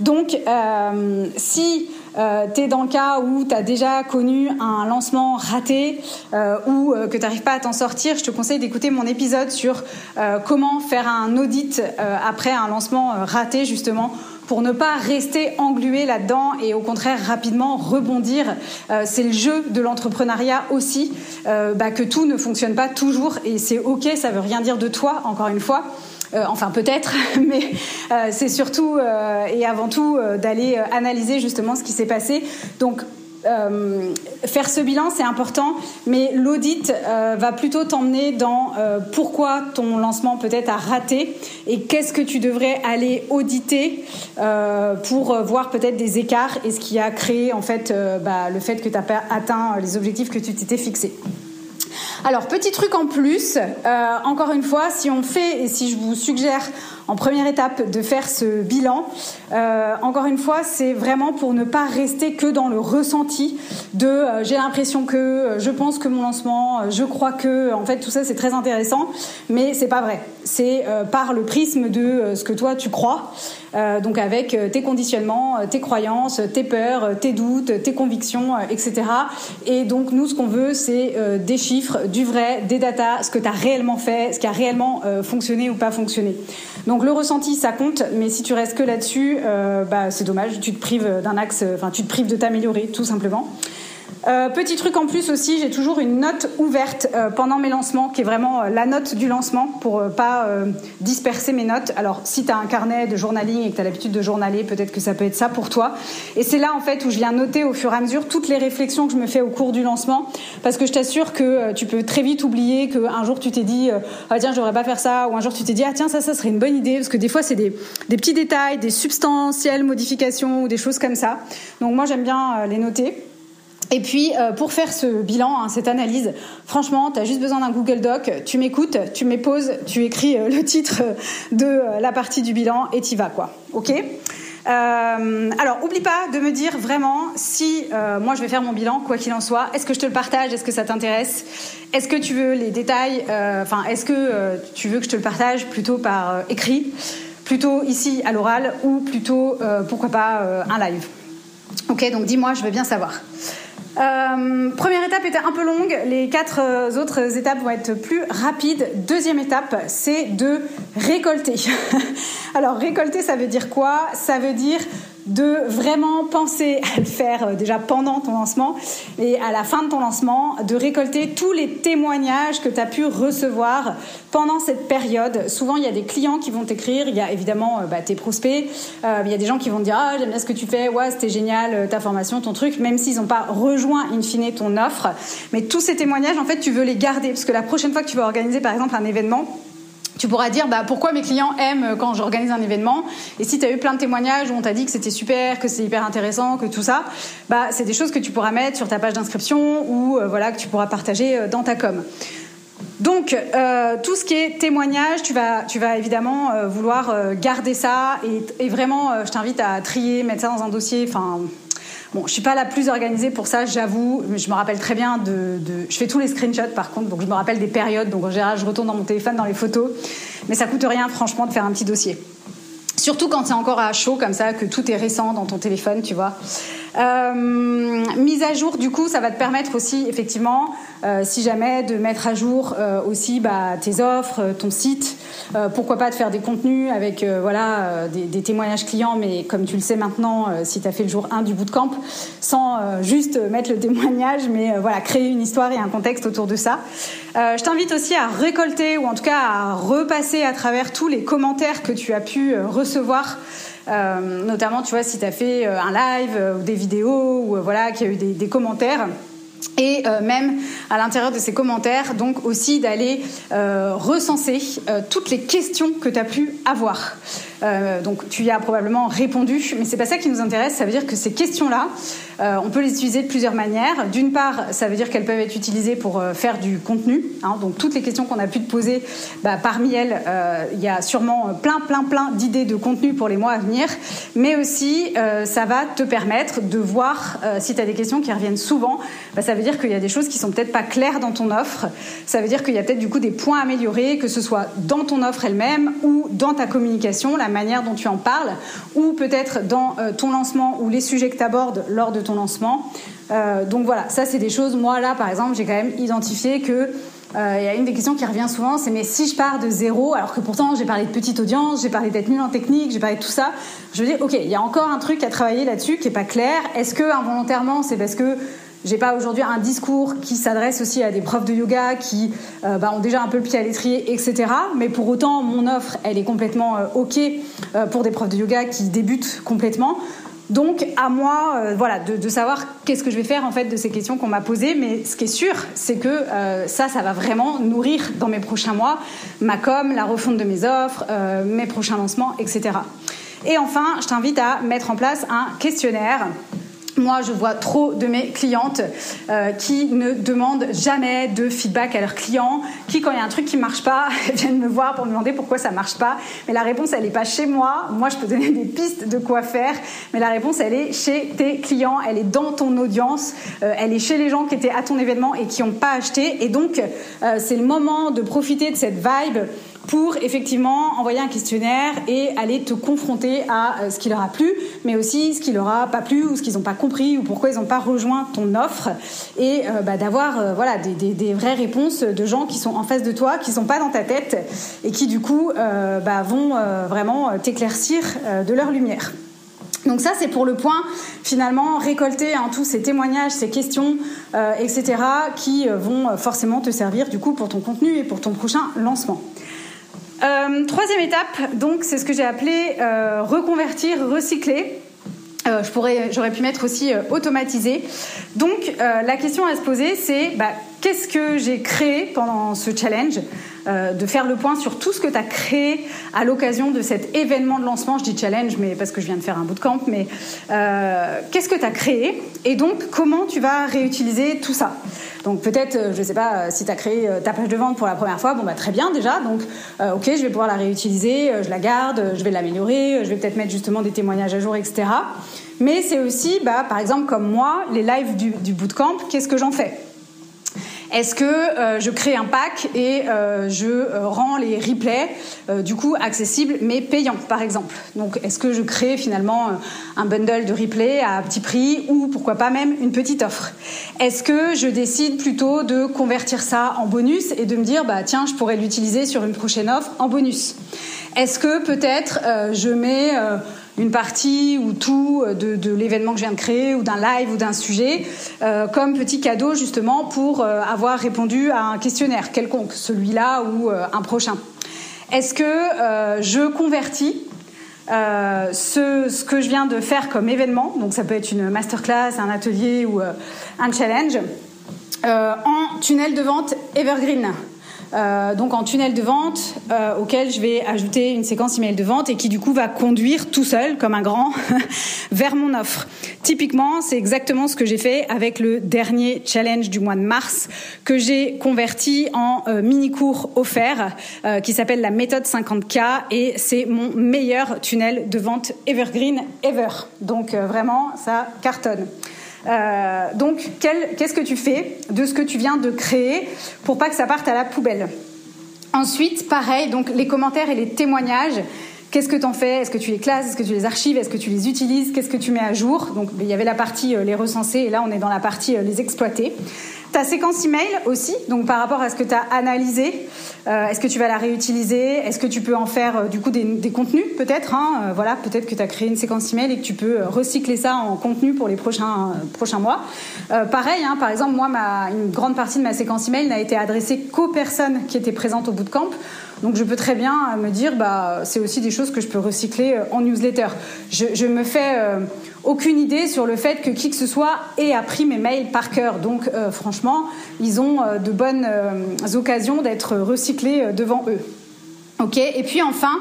Donc, euh, si euh, tu es dans le cas où tu as déjà connu un lancement raté euh, ou euh, que tu n'arrives pas à t'en sortir, je te conseille d'écouter mon épisode sur euh, comment faire un audit après un lancement raté, justement pour ne pas rester englué là-dedans et au contraire rapidement rebondir. C'est le jeu de l'entrepreneuriat aussi, bah, que tout ne fonctionne pas toujours et c'est ok, ça veut rien dire de toi, encore une fois. Euh, enfin peut-être, mais c'est surtout et avant tout d'aller analyser justement ce qui s'est passé. Donc euh, faire ce bilan, c'est important, mais l'audit euh, va plutôt t'emmener dans euh, pourquoi ton lancement peut-être a raté et qu'est-ce que tu devrais aller auditer pour voir peut-être des écarts et ce qui a créé en fait bah, le fait que tu n'as pas atteint les objectifs que tu t'étais fixés. Alors, petit truc en plus, encore une fois, si on fait et si je vous suggère en première étape de faire ce bilan. Euh, encore une fois, c'est vraiment pour ne pas rester que dans le ressenti de euh, j'ai l'impression que, euh, je pense que mon lancement, je crois que, en fait tout ça c'est très intéressant, mais c'est pas vrai. C'est par le prisme de ce que toi tu crois. donc avec tes conditionnements, tes croyances, tes peurs, tes doutes, tes convictions, etc. Et donc nous, ce qu'on veut, c'est des chiffres, du vrai, des datas, ce que tu as réellement fait, ce qui a réellement fonctionné ou pas fonctionné. Donc le ressenti, ça compte, mais si tu restes que là-dessus, euh, bah, c'est dommage, tu te prives d'un axe, enfin tu te prives de t'améliorer, tout simplement. Euh, petit truc en plus aussi, j'ai toujours une note ouverte euh, pendant mes lancements, qui est vraiment euh, la note du lancement pour pas disperser mes notes. Alors, si tu as un carnet de journaling et que tu as l'habitude de journaler, peut-être que ça peut être ça pour toi. Et c'est là, en fait, où je viens noter au fur et à mesure toutes les réflexions que je me fais au cours du lancement, parce que je t'assure que tu peux très vite oublier qu'un jour tu t'es dit, ah tiens, je devrais pas faire ça, ou un jour tu t'es dit, ah tiens, ça, ça serait une bonne idée, parce que des fois, c'est des, des petits détails, des substantielles modifications ou des choses comme ça. Donc, moi, j'aime bien les noter. Et puis, euh, pour faire ce bilan, hein, cette analyse, franchement, tu as juste besoin d'un Google Doc, tu m'écoutes, tu m'époses, tu écris euh, le titre de euh, la partie du bilan et t'y vas, quoi. OK? Alors, oublie pas de me dire vraiment si moi je vais faire mon bilan, quoi qu'il en soit. Est-ce que je te le partage? Est-ce que ça t'intéresse? Est-ce que tu veux les détails Enfin, est-ce que tu veux que je te le partage plutôt par écrit, plutôt ici à l'oral, ou plutôt, pourquoi pas, un live? Ok, donc dis-moi, je veux bien savoir. Euh, première étape était un peu longue, les quatre euh, autres étapes vont être plus rapides. Deuxième étape, c'est de récolter. Alors récolter, ça veut dire quoi? Ça veut dire de vraiment penser à le faire euh, déjà pendant ton lancement et à la fin de ton lancement, de récolter tous les témoignages que tu as pu recevoir pendant cette période. Souvent, il y a des clients qui vont t'écrire, il y a évidemment euh, bah, tes prospects, euh, il y a des gens qui vont te dire Ah, j'aime bien ce que tu fais, ouais, c'était génial, ta formation, ton truc, même s'ils n'ont pas rejoint in fine ton offre. Mais tous ces témoignages, en fait, tu veux les garder parce que la prochaine fois que tu vas organiser, par exemple, un événement, tu pourras dire bah, pourquoi mes clients aiment quand j'organise un événement? Et si tu as eu plein de témoignages où on t'a dit que c'était super, que c'est hyper intéressant, que tout ça, bah, c'est des choses que tu pourras mettre sur ta page d'inscription ou euh, voilà, que tu pourras partager euh, dans ta com. Donc, euh, tout ce qui est témoignage, tu vas, tu vas évidemment vouloir garder ça et, et vraiment, je t'invite à trier, mettre ça dans un dossier. Enfin, Bon, je suis pas la plus organisée pour ça, j'avoue. Je me rappelle très bien de, Je fais tous les screenshots par contre, donc je me rappelle des périodes. Donc en général, je retourne dans mon téléphone, dans les photos. Mais ça coûte rien, franchement, de faire un petit dossier. Surtout quand c'est encore à chaud comme ça, que tout est récent dans ton téléphone, tu vois. Euh, mise à jour, du coup, ça va te permettre aussi, effectivement, euh, si jamais, de mettre à jour euh, aussi bah, tes offres, ton site. pourquoi pas de faire des contenus avec voilà des, témoignages clients, mais comme tu le sais maintenant, si tu as fait le jour 1 du bootcamp, sans juste mettre le témoignage, mais voilà créer une histoire et un contexte autour de ça. je t'invite aussi à récolter ou en tout cas à repasser à travers tous les commentaires que tu as pu recevoir. Euh, notamment, tu vois, si tu as fait euh, un live euh, ou des vidéos ou voilà, qu'il y a eu des, des commentaires et même à l'intérieur de ces commentaires, donc aussi d'aller recenser toutes les questions que tu as pu avoir. Euh, donc tu y as probablement répondu, mais c'est pas ça qui nous intéresse. Ça veut dire que ces questions-là, euh, on peut les utiliser de plusieurs manières. D'une part, ça veut dire qu'elles peuvent être utilisées pour euh, faire du contenu. Hein. donc toutes les questions qu'on a pu te poser, bah, parmi elles, il y a sûrement plein, plein, plein d'idées de contenu pour les mois à venir. Mais aussi, ça va te permettre de voir si tu as des questions qui reviennent souvent. Bah, dire qu'il y a des choses qui sont peut-être pas claires dans ton offre. Ça veut dire qu'il y a peut-être du coup des points à améliorer, que ce soit dans ton offre elle-même ou dans ta communication, la manière dont tu en parles, ou peut-être dans euh, ton lancement ou les sujets que tu abordes lors de ton lancement. Euh, donc voilà, ça c'est des choses, moi là par exemple, j'ai quand même identifié que euh, il y a une des questions qui revient souvent, c'est mais si je pars de zéro, alors que pourtant j'ai parlé de petite audience, j'ai parlé d'être nul en technique, j'ai parlé de tout ça, je veux dire, ok, il y a encore un truc à travailler là-dessus qui est pas clair. Est-ce que involontairement c'est parce que j'ai pas aujourd'hui un discours qui s'adresse aussi à des profs de yoga qui euh, bah, ont déjà un peu le pied à l'étrier, etc. Mais pour autant, mon offre, elle est complètement euh, ok euh, pour des profs de yoga qui débutent complètement. Donc à moi, voilà, de, savoir qu'est-ce que je vais faire en fait de ces questions qu'on m'a posées. Mais ce qui est sûr, c'est que ça, ça va vraiment nourrir dans mes prochains mois ma com, la refonte de mes offres, mes prochains lancements, etc. Et enfin, je t'invite à mettre en place un questionnaire moi, je vois trop de mes clientes euh, qui ne demandent jamais de feedback à leurs clients, qui, quand il y a un truc qui marche pas, viennent me voir pour me demander pourquoi ça marche pas. Mais la réponse, elle n'est pas chez moi. Moi, je peux donner des pistes de quoi faire, mais la réponse, elle est chez tes clients, elle est dans ton audience, euh, elle est chez les gens qui étaient à ton événement et qui n'ont pas acheté. Et donc, euh, c'est le moment de profiter de cette vibe pour effectivement envoyer un questionnaire et aller te confronter à euh, ce qui leur a plu, mais aussi ce qui leur a pas plu ou ce qu'ils n'ont pas compris ou pourquoi ils n'ont pas rejoint ton offre et euh, bah, d'avoir euh, voilà des, vraies réponses de gens qui sont en face de toi, qui sont pas dans ta tête et qui du coup bah, vont vraiment t'éclaircir de leur lumière. Donc ça, c'est pour le point, finalement, récolter hein, tous ces témoignages, ces questions, etc., qui vont forcément te servir du coup pour ton contenu et pour ton prochain lancement. Euh, troisième étape, donc, c'est ce que j'ai appelé euh, reconvertir, recycler. Euh, j'aurais pu mettre aussi automatiser. Donc, la question à se poser, c'est bah, qu'est-ce que j'ai créé pendant ce challenge de faire le point sur tout ce que tu as créé à l'occasion de cet événement de lancement. Je dis challenge, mais parce que je viens de faire un bootcamp, mais qu'est-ce que tu as créé et donc comment tu vas réutiliser tout ça? Donc peut-être, euh, je ne sais pas, euh, si tu as créé euh, ta page de vente pour la première fois, bon bah très bien déjà. Donc ok, je vais pouvoir la réutiliser, je la garde, je vais l'améliorer, je vais peut-être mettre justement des témoignages à jour, etc. Mais c'est aussi, bah, par exemple comme moi, les lives du, du bootcamp, qu'est-ce que j'en fais? Est-ce que euh, je crée un pack et euh, je euh, rends les replays du coup accessibles mais payants par exemple? Donc est-ce que je crée finalement un bundle de replays à petit prix ou pourquoi pas même une petite offre? Est-ce que je décide plutôt de convertir ça en bonus et de me dire bah tiens je pourrais l'utiliser sur une prochaine offre en bonus? Est-ce que peut-être je mets une partie ou tout de, l'événement que je viens de créer ou d'un live ou d'un sujet euh, comme petit cadeau justement pour euh, avoir répondu à un questionnaire quelconque, celui-là ou euh, un prochain. Est-ce que je convertis ce, ce, que je viens de faire comme événement, donc ça peut être une masterclass, un atelier ou un challenge, en tunnel de vente evergreen? Euh, donc en tunnel de vente euh, auquel je vais ajouter une séquence email de vente et qui du coup va conduire tout seul comme un grand vers mon offre. Typiquement, c'est exactement ce que j'ai fait avec le dernier challenge du mois de mars que j'ai converti en euh, mini cours offert qui s'appelle la méthode 50K et c'est mon meilleur tunnel de vente evergreen ever. Donc vraiment, ça cartonne. Euh, donc, qu'est-ce que tu fais de ce que tu viens de créer pour pas que ça parte à la poubelle? Ensuite, pareil, donc les commentaires et les témoignages. Qu'est-ce que tu en fais? Est-ce que tu les classes? Est-ce que tu les archives? Est-ce que tu les utilises? Qu'est-ce que tu mets à jour? Donc il y avait la partie euh, les recenser et là on est dans la partie euh, les exploiter. Ta séquence email aussi, donc par rapport à ce que tu as analysé, euh, est-ce que tu vas la réutiliser? Est-ce que tu peux en faire euh, du coup des, contenus peut-être hein? Euh, Voilà, peut-être que tu as créé une séquence email et que tu peux recycler ça en contenu pour les prochains prochains mois. pareil, hein, par exemple, moi, une grande partie de ma séquence email n'a été adressée qu'aux personnes qui étaient présentes au bootcamp. Donc je peux très bien me dire, bah, c'est aussi des choses que je peux recycler en newsletter. Je, je me fais aucune idée sur le fait que qui que ce soit ait appris mes mails par cœur. Donc euh, franchement, ils ont euh, de bonnes euh, occasions d'être recyclés devant eux. Ok. Et puis enfin,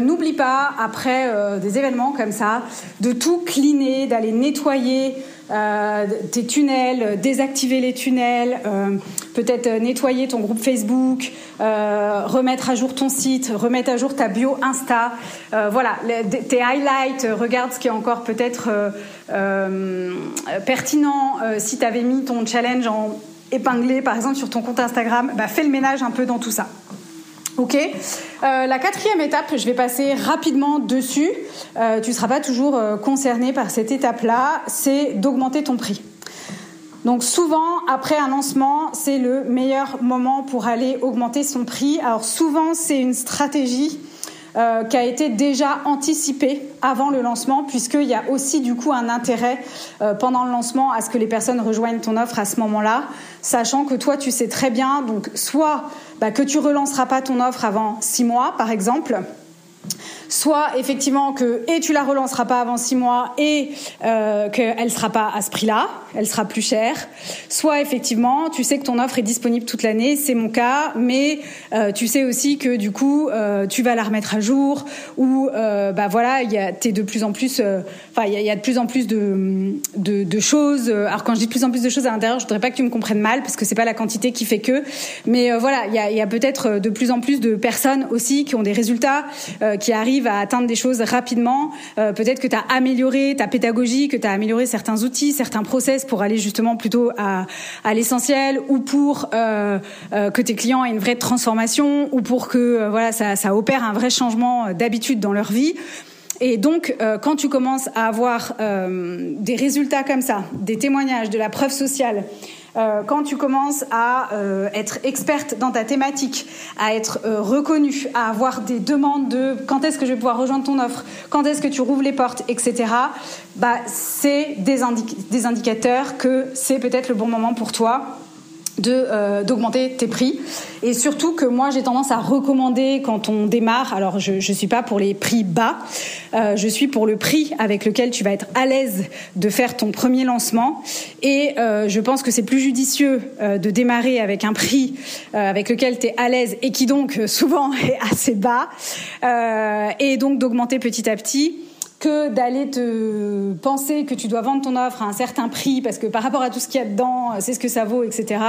n'oublie pas après des événements comme ça de tout cleaner, d'aller nettoyer euh, tes tunnels, désactiver les tunnels, euh, peut-être nettoyer ton groupe Facebook, euh, remettre à jour ton site, remettre à jour ta bio Insta. voilà, tes highlights, regarde ce qui est encore peut-être pertinent. si tu avais mis ton challenge en épinglé, par exemple, sur ton compte Instagram, bah, fais le ménage un peu dans tout ça. Ok. Euh, la quatrième étape, je vais passer rapidement dessus. Euh, tu ne seras pas toujours euh, concerné par cette étape-là, c'est d'augmenter ton prix. Donc souvent, après un lancement, c'est le meilleur moment pour aller augmenter son prix. Alors souvent, c'est une stratégie euh, qui a été déjà anticipé avant le lancement, puisqu'il y a aussi du coup un intérêt euh, pendant le lancement à ce que les personnes rejoignent ton offre à ce moment-là, sachant que toi tu sais très bien, donc soit bah, que tu relanceras pas ton offre avant six mois, par exemple, soit effectivement que et tu la relanceras pas avant six mois et euh, qu'elle sera pas à ce prix-là, elle sera plus chère, soit effectivement tu sais que ton offre est disponible toute l'année, c'est mon cas, mais euh, tu sais aussi que du coup euh, tu vas la remettre à jour ou bah voilà il y a t'es de plus en plus, enfin il y, a de plus en plus de, de, choses. Alors quand je dis de plus en plus de choses à l'intérieur, je voudrais pas que tu me comprennes mal parce que c'est pas la quantité qui fait que, mais voilà il y a peut-être de plus en plus de personnes aussi qui ont des résultats qui arrivent à atteindre des choses rapidement. Euh, peut-être que tu as amélioré ta pédagogie, que tu as amélioré certains outils, certains process pour aller justement plutôt à, à l'essentiel ou pour euh, euh, que tes clients aient une vraie transformation ou pour que voilà ça, opère un vrai changement d'habitude dans leur vie. Et donc, quand tu commences à avoir des résultats comme ça, des témoignages, de la preuve sociale, euh, quand tu commences à euh, être experte dans ta thématique, à être euh, reconnue, à avoir des demandes de quand est-ce que je vais pouvoir rejoindre ton offre, quand est-ce que tu rouvres les portes, etc., bah, c'est des, des indicateurs que c'est peut-être le bon moment pour toi euh, d'augmenter tes prix. Et surtout que moi j'ai tendance à recommander quand on démarre. Alors je je suis pas pour les prix bas. Euh, je suis pour le prix avec lequel tu vas être à l'aise de faire ton premier lancement. Et euh, je pense que c'est plus judicieux euh, de démarrer avec un prix euh, avec lequel tu es à l'aise et qui donc souvent est assez bas. Euh, et donc d'augmenter petit à petit que d'aller te penser que tu dois vendre ton offre à un certain prix parce que par rapport à tout ce qu'il y a dedans, c'est ce que ça vaut, etc.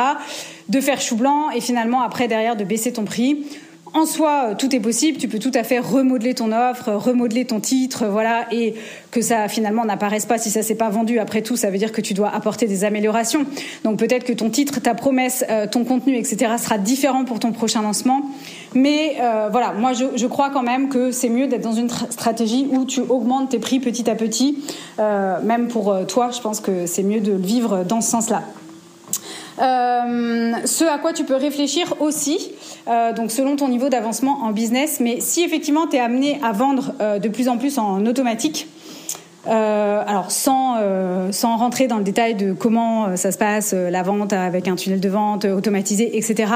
De faire chou blanc et finalement après derrière de baisser ton prix en soi, tout est possible. Tu peux tout à fait remodeler ton offre, remodeler ton titre, voilà, et que ça finalement n'apparaisse pas si ça s'est pas vendu. Après tout, ça veut dire que tu dois apporter des améliorations. Donc peut-être que ton titre, ta promesse, euh, ton contenu, etc. sera différent pour ton prochain lancement. Mais euh, voilà, moi je, crois quand même que c'est mieux d'être dans une stratégie où tu augmentes tes prix petit à petit. Euh, même pour euh, toi, je pense que c'est mieux de le vivre dans ce sens-là. Ce à quoi tu peux réfléchir aussi, donc selon ton niveau d'avancement en business, mais si effectivement tu es amené à vendre de plus en plus en automatique, alors sans sans rentrer dans le détail de comment ça se passe la vente avec un tunnel de vente automatisé, etc.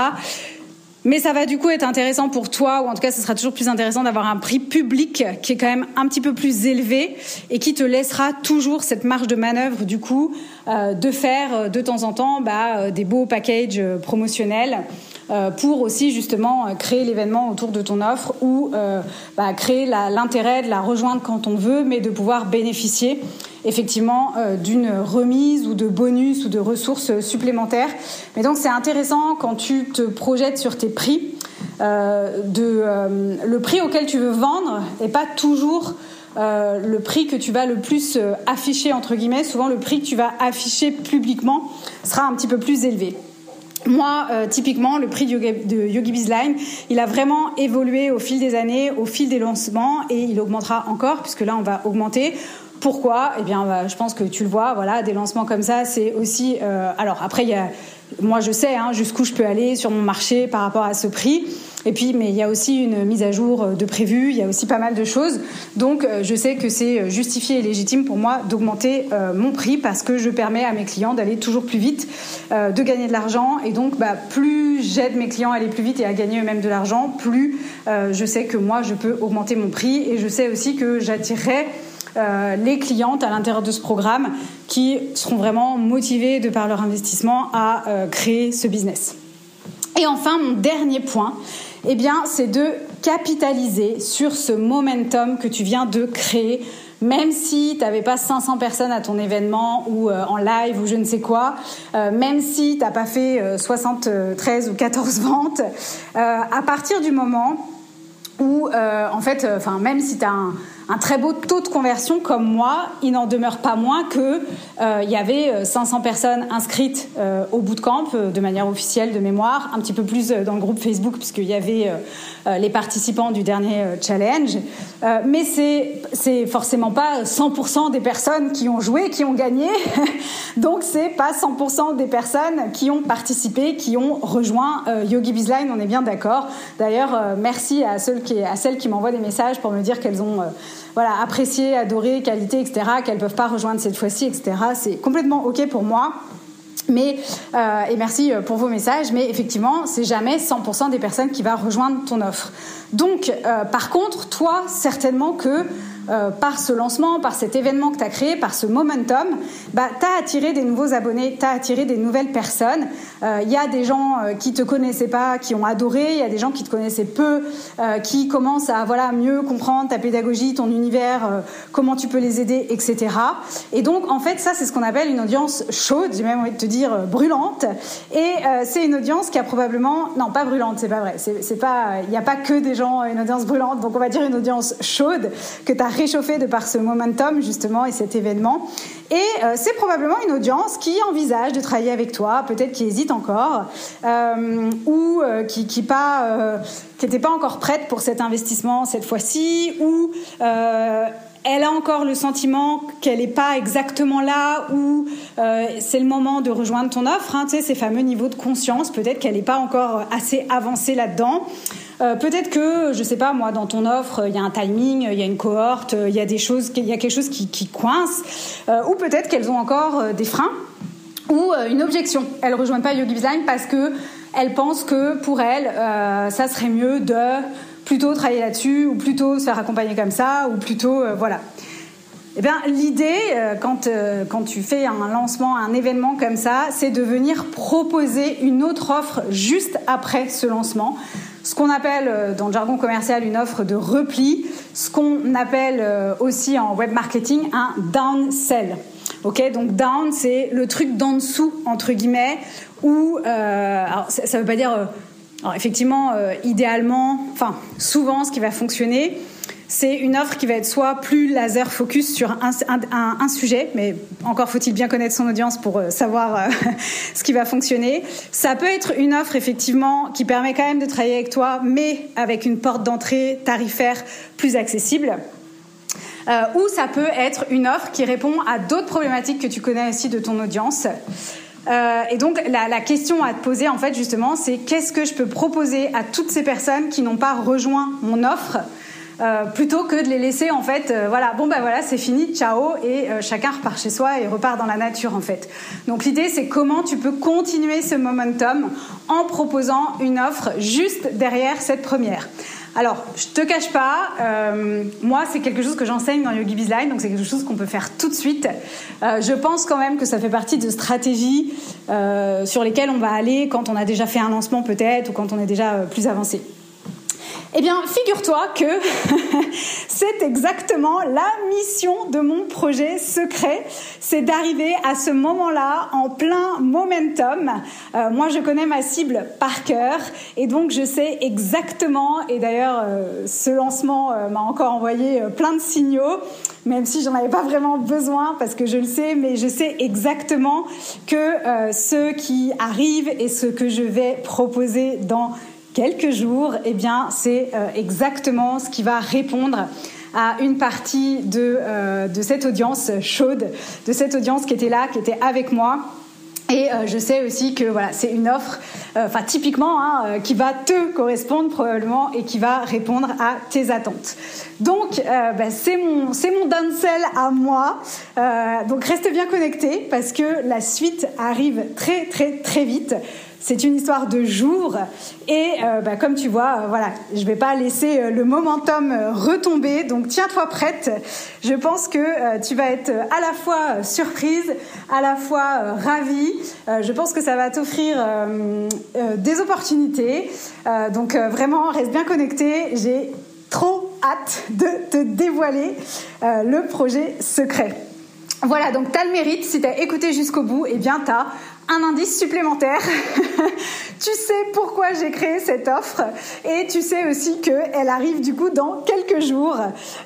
Mais ça va du coup être intéressant pour toi, ou en tout cas, ce sera toujours plus intéressant d'avoir un prix public qui est quand même un petit peu plus élevé et qui te laissera toujours cette marge de manœuvre du coup euh, de faire de temps en temps bah, des beaux packages promotionnels. euh, pour aussi justement créer l'événement autour de ton offre ou euh, bah, créer l'intérêt de la rejoindre quand on veut, mais de pouvoir bénéficier effectivement euh, d'une remise ou de bonus ou de ressources supplémentaires. Mais donc c'est intéressant quand tu te projettes sur tes prix, euh, de, euh, le prix auquel tu veux vendre et pas toujours euh, le prix que tu vas le plus afficher entre guillemets. Souvent le prix que tu vas afficher publiquement sera un petit peu plus élevé. Moi, euh, typiquement, le prix de Yogi, il a vraiment évolué au fil des années, au fil des lancements, et il augmentera encore, puisque là, on va augmenter. Pourquoi Eh bien, bah, je pense que tu le vois. Voilà, des lancements comme ça, c'est aussi. Euh, alors après, y a, moi, je sais hein, jusqu'où je peux aller sur mon marché par rapport à ce prix. Et puis, mais il y a aussi une mise à jour de prévu. Il y a aussi pas mal de choses. Donc, euh, je sais que c'est justifié et légitime pour moi d'augmenter euh, mon prix parce que je permets à mes clients d'aller toujours plus vite, euh, de gagner de l'argent. Et donc, bah, plus j'aide mes clients à aller plus vite et à gagner eux-mêmes de l'argent, plus euh, je sais que moi, je peux augmenter mon prix. Et je sais aussi que j'attirerai euh, les clientes à l'intérieur de ce programme qui seront vraiment motivées de par leur investissement à euh, créer ce business. Et enfin, mon dernier point, eh bien, c'est de capitaliser sur ce momentum que tu viens de créer même si tu n'avais pas 500 personnes à ton événement ou euh, en live ou je ne sais quoi, même si tu n'as pas fait euh, 73 ou 14 ventes, à partir du moment où, en fait, enfin, même si tu as un, un très beau taux de conversion comme moi, il n'en demeure pas moins que euh, il y avait 500 personnes inscrites euh, au bootcamp euh, de manière officielle de mémoire, un petit peu plus dans le groupe Facebook puisqu'il y avait les participants du dernier challenge. mais c'est c'est forcément pas 100% des personnes qui ont joué qui ont gagné. Donc c'est pas 100% des personnes qui ont participé, qui ont rejoint Yogi Bizline. On est bien d'accord. D'ailleurs, merci à celles qui à celles qui m'envoient des messages pour me dire qu'elles ont voilà, apprécier, adorer, qualité, etc., qu'elles peuvent pas rejoindre cette fois-ci, etc. C'est complètement ok pour moi. Mais et merci pour vos messages, mais effectivement, c'est jamais 100% des personnes qui va rejoindre ton offre. Donc, par contre, toi, certainement que euh, par ce lancement, par cet événement que tu as créé, par ce momentum, bah, tu as attiré des nouveaux abonnés, tu as attiré des nouvelles personnes. Il euh, y a des gens euh, qui te connaissaient pas, qui ont adoré, il y a des gens qui te connaissaient peu, qui commencent à voilà, mieux comprendre ta pédagogie, ton univers, comment tu peux les aider, etc. Et donc, en fait, ça, c'est ce qu'on appelle une audience chaude, j'ai même envie de te dire brûlante. Et c'est une audience qui a probablement... Non, pas brûlante, c'est pas vrai. Il n'y a pas que des gens, une audience brûlante, donc on va dire une audience chaude que tu as réchauffé de par ce momentum justement et cet événement. Et euh, c'est probablement une audience qui envisage de travailler avec toi, peut-être qui hésite encore, euh, ou euh, qui n'était pas encore prête pour cet investissement cette fois-ci, ou elle a encore le sentiment qu'elle n'est pas exactement là où c'est le moment de rejoindre ton offre, hein, ces fameux niveaux de conscience, peut-être qu'elle n'est pas encore assez avancée là-dedans. Euh, peut-être que, je sais pas, moi, dans ton offre, il y a un timing, il y a une cohorte, il y a des choses, il y a quelque chose qui, coince, euh, ou peut-être qu'elles ont encore euh, des freins ou une objection. Elles rejoignent pas Yogi Design parce que elles pensent que pour elles, ça serait mieux de plutôt travailler là-dessus, ou plutôt se faire accompagner comme ça, ou plutôt, voilà. Eh bien, l'idée, quand, quand tu fais un lancement, un événement comme ça, c'est de venir proposer une autre offre juste après ce lancement ce qu'on appelle euh, dans le jargon commercial une offre de repli, ce qu'on appelle euh, aussi en web marketing un downsell. Ok, donc down, c'est le truc d'en dessous entre guillemets, où euh, alors ça, ne veut pas dire, effectivement, idéalement, enfin souvent, ce qui va fonctionner, c'est une offre qui va être soit plus laser focus sur un, sujet, mais encore faut-il bien connaître son audience pour euh, savoir euh, ce qui va fonctionner. Ça peut être une offre effectivement qui permet quand même de travailler avec toi, mais avec une porte d'entrée tarifaire plus accessible. Euh, ou ça peut être une offre qui répond à d'autres problématiques que tu connais aussi de ton audience. et donc la, la, question à te poser en fait justement, c'est qu'est-ce que je peux proposer à toutes ces personnes qui n'ont pas rejoint mon offre euh, plutôt que de les laisser en fait, euh, voilà, bon ben voilà, c'est fini, ciao, et euh, chacun repart chez soi et repart dans la nature en fait. Donc l'idée c'est comment tu peux continuer ce momentum en proposant une offre juste derrière cette première. Alors, je te cache pas, moi c'est quelque chose que j'enseigne dans Yogi Bizline, donc c'est quelque chose qu'on peut faire tout de suite. je pense quand même que ça fait partie de stratégies sur lesquelles on va aller quand on a déjà fait un lancement peut-être ou quand on est déjà plus avancé. Eh bien, figure-toi que c'est exactement la mission de mon projet secret, c'est d'arriver à ce moment-là en plein momentum. Euh, moi, je connais ma cible par cœur et donc je sais exactement, et d'ailleurs, euh, ce lancement euh, m'a encore envoyé plein de signaux, même si j'en avais pas vraiment besoin parce que je le sais, mais je sais exactement que ce qui arrive et ce que je vais proposer dans quelques jours, eh bien, c'est euh, exactement ce qui va répondre à une partie de, euh, de cette audience chaude, de cette audience qui était là, qui était avec moi. Et euh, je sais aussi que voilà, c'est une offre, enfin typiquement, hein, qui va te correspondre probablement et qui va répondre à tes attentes. Donc bah, c'est mon c'est mon downsell à moi. donc reste bien connecté parce que la suite arrive très très très vite. C'est une histoire de jours et euh, bah, comme tu vois, euh, voilà, je vais pas laisser euh, le momentum retomber. Donc tiens-toi prête. Je pense que tu vas être à la fois surprise, à la fois ravie. je pense que ça va t'offrir des opportunités. donc vraiment, reste bien connecté. J'ai trop hâte de te dévoiler le projet secret. Voilà, donc tu as le mérite, si tu as écouté jusqu'au bout, et eh bien tu as un indice supplémentaire. tu sais pourquoi j'ai créé cette offre et tu sais aussi qu'elle arrive du coup dans quelques jours.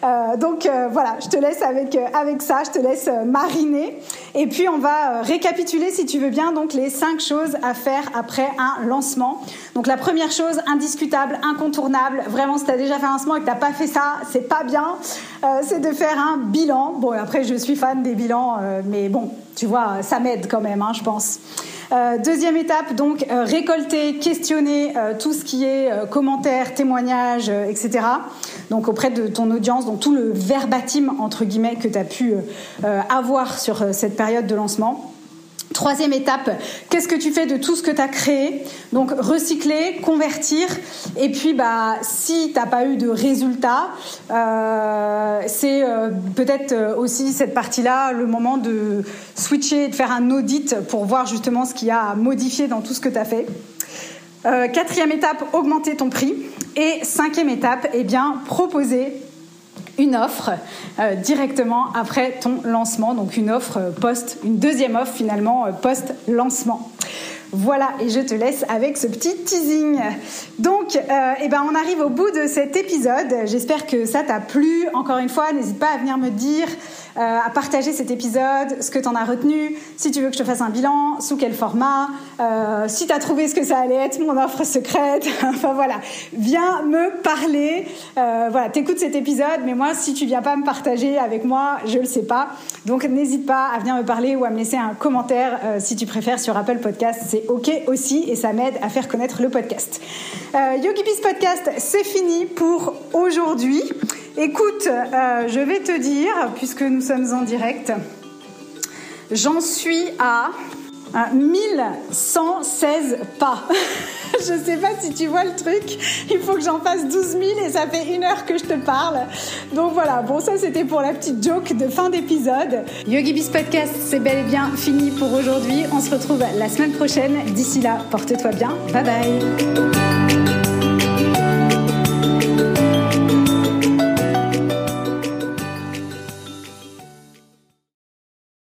Euh, donc euh, voilà, je te laisse avec, euh, avec ça, je te laisse mariner. Et puis on va récapituler si tu veux bien donc les cinq choses à faire après un lancement. Donc la première chose indiscutable, incontournable, vraiment si tu as déjà fait un lancement et que tu n'as pas fait ça, c'est pas bien, c'est de faire un bilan. Bon après je suis fan des bilans, mais bon, tu vois, ça m'aide quand même, hein, je pense. Euh, deuxième étape, donc euh, récolter, questionner euh, tout ce qui est commentaires, témoignages, etc. Donc auprès de ton audience, donc tout le verbatim entre guillemets que tu as pu avoir sur cette période de lancement. Troisième étape, qu'est-ce que tu fais de tout ce que tu as créé? Donc recycler, convertir, et puis bah si t'as pas eu de résultat, euh, c'est euh, peut-être aussi cette partie-là le moment de switcher, de faire un audit pour voir justement ce qu'il y a à modifier dans tout ce que tu as fait. Euh, quatrième étape, augmenter ton prix. Et cinquième étape, eh bien, proposer une offre euh, directement après ton lancement, donc une offre post, une deuxième offre finalement euh, post lancement. Voilà, et je te laisse avec ce petit teasing. Donc, eh ben, on arrive au bout de cet épisode. J'espère que ça t'a plu. Encore une fois, n'hésite pas à venir me dire euh, à partager cet épisode, ce que tu en as retenu, si tu veux que je te fasse un bilan, sous quel format, euh, si tu as trouvé ce que ça allait être mon offre secrète. enfin voilà, viens me parler. Euh, voilà, t'écoutes cet épisode, mais moi, si tu viens pas me partager avec moi, je le sais pas. Donc n'hésite pas à venir me parler ou à me laisser un commentaire si tu préfères sur Apple Podcast. C'est ok aussi et ça m'aide à faire connaître le podcast. Yogi Peace Podcast, c'est fini pour aujourd'hui. Écoute, euh, je vais te dire, puisque nous sommes en direct, j'en suis à, 1116 pas. je ne sais pas si tu vois le truc. Il faut que j'en fasse 12 000 et ça fait une heure que je te parle. Donc voilà, bon ça c'était pour la petite joke de fin d'épisode. Yogi Podcast, c'est bel et bien fini pour aujourd'hui. On se retrouve la semaine prochaine. D'ici là, porte-toi bien. Bye bye.